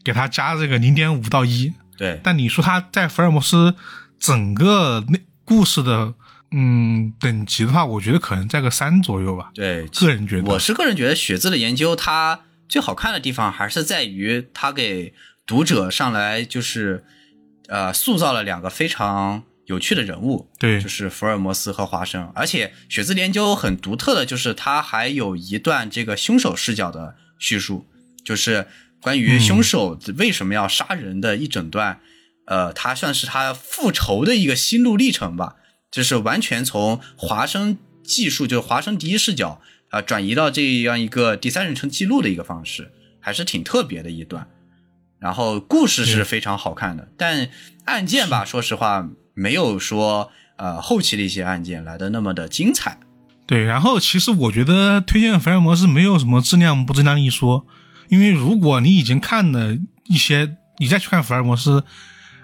给他加这个零点五到一。对，但你说他在福尔摩斯整个那故事的嗯等级的话，我觉得可能在个三左右吧。对，个人觉得，我是个人觉得雪字的研究，它最好看的地方还是在于它给读者上来就是呃塑造了两个非常有趣的人物，对就是福尔摩斯和华生。而且血字研究很独特的就是它还有一段这个凶手视角的叙述，就是关于凶手为什么要杀人的一整段，呃，他算是他复仇的一个心路历程吧。就是完全从华生技术，就是华生第一视角啊、转移到这样一个第三人称记录的一个方式，还是挺特别的一段。然后故事是非常好看的，但案件吧，说实话没有说呃后期的一些案件来的那么的精彩。对，然后其实我觉得推荐福尔摩斯没有什么质量不质量一说，因为如果你已经看了一些，你再去看福尔摩斯，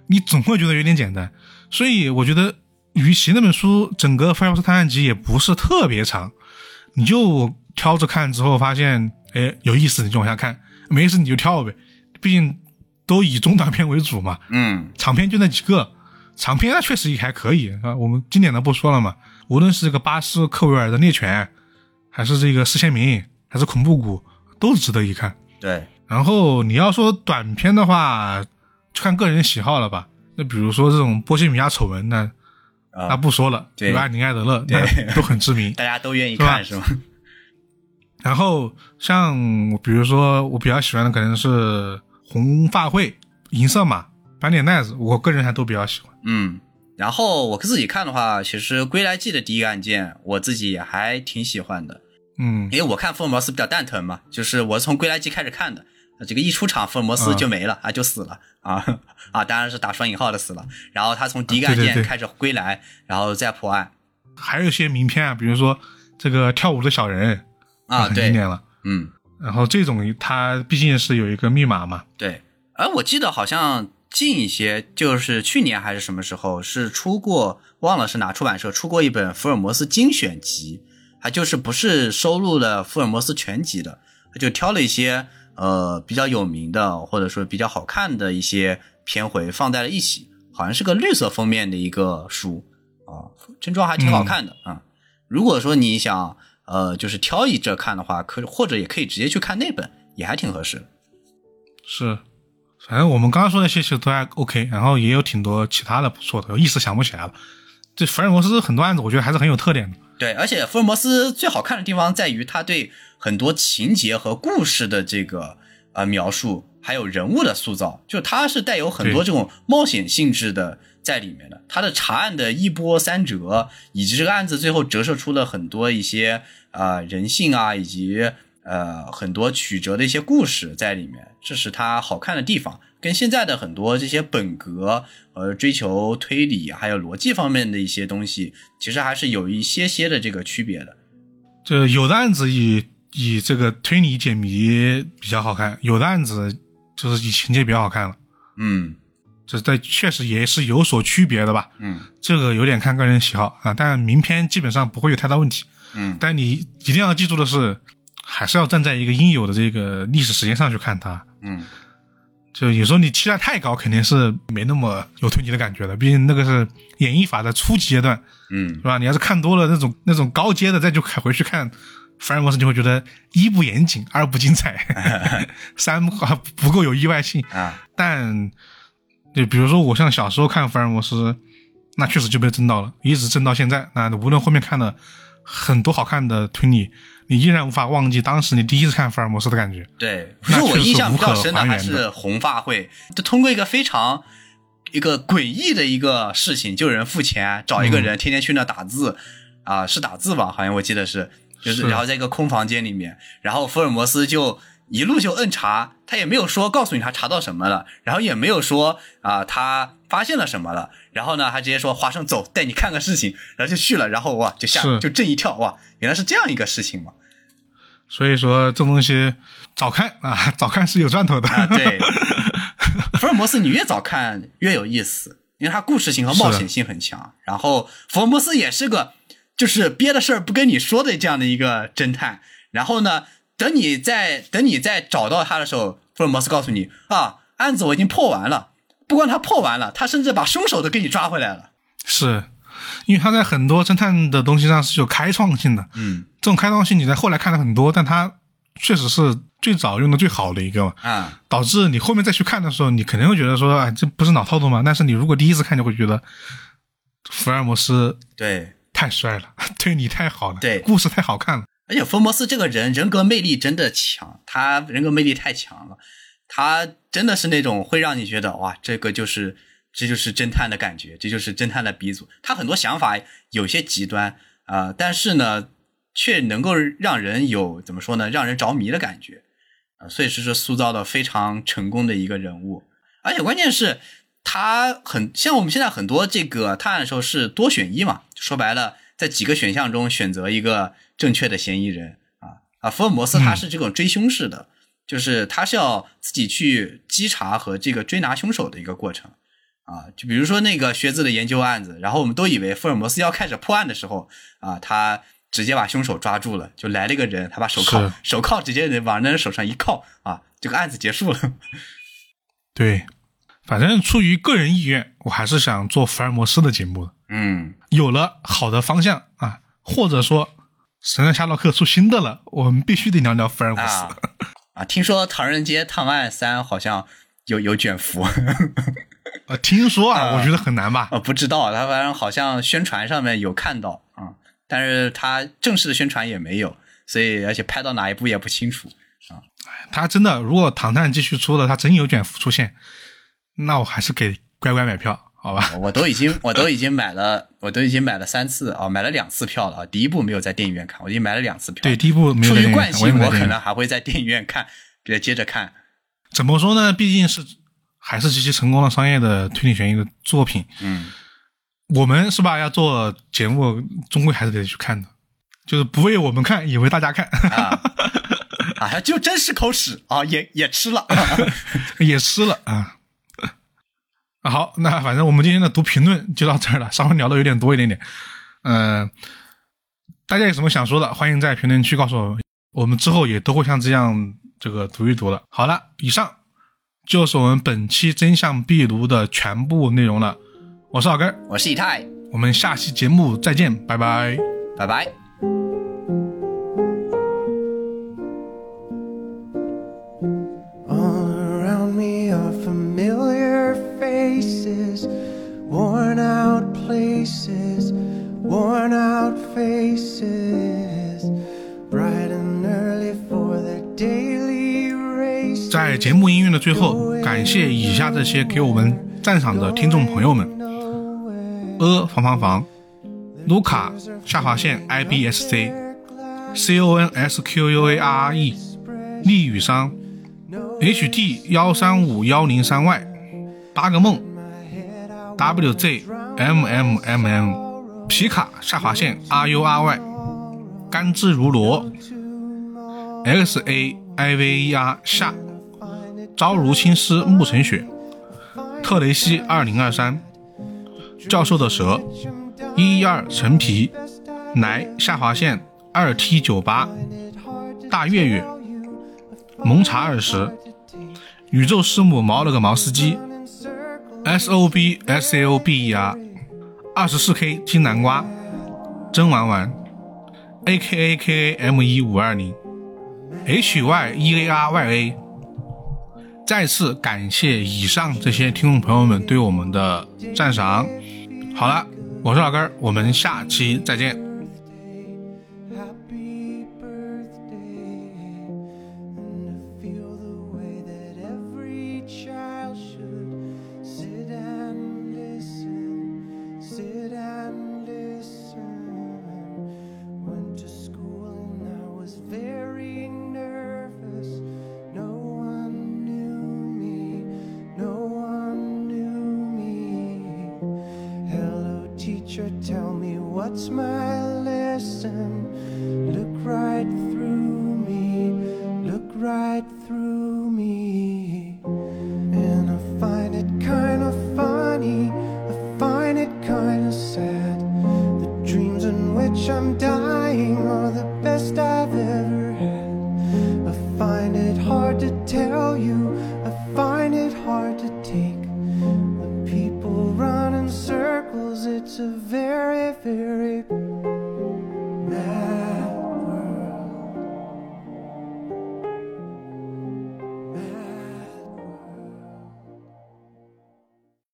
你总会觉得有点简单。所以我觉得，与其那本书整个福尔摩斯探案集也不是特别长，你就挑着看之后发现，哎，有意思你就往下看，没意思你就跳呗，毕竟都以中短篇为主嘛。嗯长篇就那几个，长篇那确实也还可以啊。我们经典的不说了嘛，无论是这个巴斯克维尔的猎犬，还是这个施宪明，还是恐怖谷，都值得一看。对，然后你要说短片的话，就看个人喜好了吧。那比如说这种波西米亚丑闻，那啊、那不说了，对有安妮艾德勒，对那都很知名。大家都愿意看是吗？然后像比如说我比较喜欢的可能是红发会、银色马、斑点奈子，我个人还都比较喜欢。嗯，然后我自己看的话，其实《归来记》的第一个案件，我自己也还挺喜欢的。嗯，因为我看福尔摩斯比较蛋疼嘛，就是我是从《归来记》开始看的，这个一出场福尔摩斯就没了、啊，就死了啊啊，当然是打双引号的死了。然后他从第一个案件开始归来，然后再破案还有一些名片啊，比如说这个跳舞的小人啊，对，很经典了。嗯，然后这种它毕竟是有一个密码嘛，对。而我记得好像近一些，就是去年还是什么时候，是出过，忘了是哪出版社出过一本福尔摩斯精选集，它就是不是收录了福尔摩斯全集的，它就挑了一些呃比较有名的或者说比较好看的一些篇回放在了一起，好像是个绿色封面的一个书啊，真装还挺好看的啊、如果说你想呃就是挑一着看的话，可或者也可以直接去看那本，也还挺合适的。是。反正我们刚刚说那些其实都还 OK，然后也有挺多其他的不错的，我一时想不起来了。这福尔摩斯很多案子，我觉得还是很有特点的。对，而且福尔摩斯最好看的地方在于他对很多情节和故事的这个呃描述，还有人物的塑造，就他是带有很多这种冒险性质的在里面的。他的查案的一波三折，以及这个案子最后折射出了很多一些呃人性啊，以及呃很多曲折的一些故事在里面，这是它好看的地方。跟现在的很多这些本格呃追求推理还有逻辑方面的一些东西，其实还是有一些些的这个区别的。这有的案子以以这个推理解谜比较好看，有的案子就是以情节比较好看了。嗯这在确实也是有所区别的吧。嗯这个有点看个人喜好啊，但名片基本上不会有太大问题。嗯，但你一定要记住的是，还是要站在一个应有的这个历史时间上去看它。嗯就有时候你期待太高，肯定是没那么有推理的感觉的。毕竟那个是演绎法的初级阶段，嗯是吧？你要是看多了那种 那种高阶的，再就回去看福尔摩斯，你会觉得一不严谨，二不精彩，三不不够有意外性。啊但就比如说我像小时候看福尔摩斯，那确实就被震到了，一直震到现在。那无论后面看了很多好看的推理，你依然无法忘记当时你第一次看福尔摩斯的感觉。对，那可是我印象比较深的还是红发会，就通过一个非常一个诡异的一个事情，就有人付钱找一个人天天去那打字，啊、是打字吧？好像我记得是，就是是然后在一个空房间里面，然后福尔摩斯就一路就摁查，他也没有说告诉你他查到什么了，然后也没有说啊、他发现了什么了，然后呢，他直接说华生走，带你看个事情，然后就去了，然后哇就吓就震一跳，哇，原来是这样一个事情嘛。所以说这东西早看啊，早看是有赚头的。啊，对，福尔摩斯你越早看越有意思，因为它故事性和冒险性很强。然后福尔摩斯也是个就是憋的事儿不跟你说的这样的一个侦探。然后呢，等你在等你在找到他的时候，福尔摩斯告诉你啊，案子我已经破完了。不光他破完了，他甚至把凶手都给你抓回来了。是因为他在很多侦探的东西上是有开创性的，嗯这种开创性你在后来看了很多，但他确实是最早用的最好的一个嘛。啊，导致你后面再去看的时候，你肯定会觉得说，哎，这不是老套路吗？但是你如果第一次看，就会觉得福尔摩斯对。太帅了，对你太好了，对故事太好看了。而且福尔摩斯这个人人格魅力真的强，他人格魅力太强了，他真的是那种会让你觉得哇，这个就是这就是侦探的感觉，这就是侦探的鼻祖。他很多想法有些极端啊、但是呢，却能够让人有怎么说呢，让人着迷的感觉啊、所以是是塑造的非常成功的一个人物。而且关键是，他很像我们现在很多这个探案的时候是多选一嘛，说白了，在几个选项中选择一个正确的嫌疑人啊啊，福尔摩斯他是这种追凶式的，就是他是要自己去稽查和这个追拿凶手的一个过程啊，就比如说那个学子的研究案子，然后我们都以为福尔摩斯要开始破案的时候啊，他直接把凶手抓住了，就来了一个人，他把手铐手铐直接往那人手上一铐啊，这个案子结束了。对，反正出于个人意愿，我还是想做福尔摩斯的节目的。嗯，有了好的方向啊，或者说神探夏洛克出新的了，我们必须得聊聊福尔摩斯。啊 啊！听说《唐人街探案三》好像有有卷福，呃，听说啊，啊我觉得很难吧？啊，不知道，他反正好像宣传上面有看到啊、但是他正式的宣传也没有，所以而且拍到哪一部也不清楚啊。他真的，如果唐探继续出了，他真有卷福出现，那我还是给乖乖买票，好吧？我都已经我都已经买了，我都已经买了三次啊、买了两次票了啊。第一部没有在电影院看，我已经买了两次票。对，，第一部没有出于惯性，我可能还会在电影院看，别接着看。怎么说呢？毕竟是还是极其成功的商业的推理悬疑的作品，嗯，我们是吧？要做节目，终归还是得去看的，就是不为我们看，也为大家看，啊 啊，就真是口屎啊，也也吃了。也吃了啊。啊好，那反正我们今天的读评论就到这儿了，稍微聊的有点多一点点。嗯、大家有什么想说的，欢迎在评论区告诉我们，我们之后也都会像这样这个读一读了。好了，以上就是我们本期真相壁炉的全部内容了。我是老根，我是以太，我们下期节目再见，拜拜。拜拜。Places. places, worn out faces, bright and early for their daily race. 在节目音乐的最后，感谢以下这些给我们赞赏的听众朋友们：呃，房房房、卢卡下划线 i b s c c o n s q u a r r e，丽雨商 h d 幺三五幺零三 y，八个梦 w z m m m m，皮卡下划线 r u r y，甘之如罗。X a i v e r 下。朝如青丝暮成雪，特雷西二零二三，教授的蛇。一一二陈皮，来下划线二 t 九八，大月月，蒙查二十，宇宙师母毛了个毛司机。，s o b s l b e r，二十四 k 金南瓜，真玩玩，a k a k a m 一五二零，h y e a r y a。再次感谢以上这些听众朋友们对我们的赞赏。好了，我是老根儿，我们下期再见。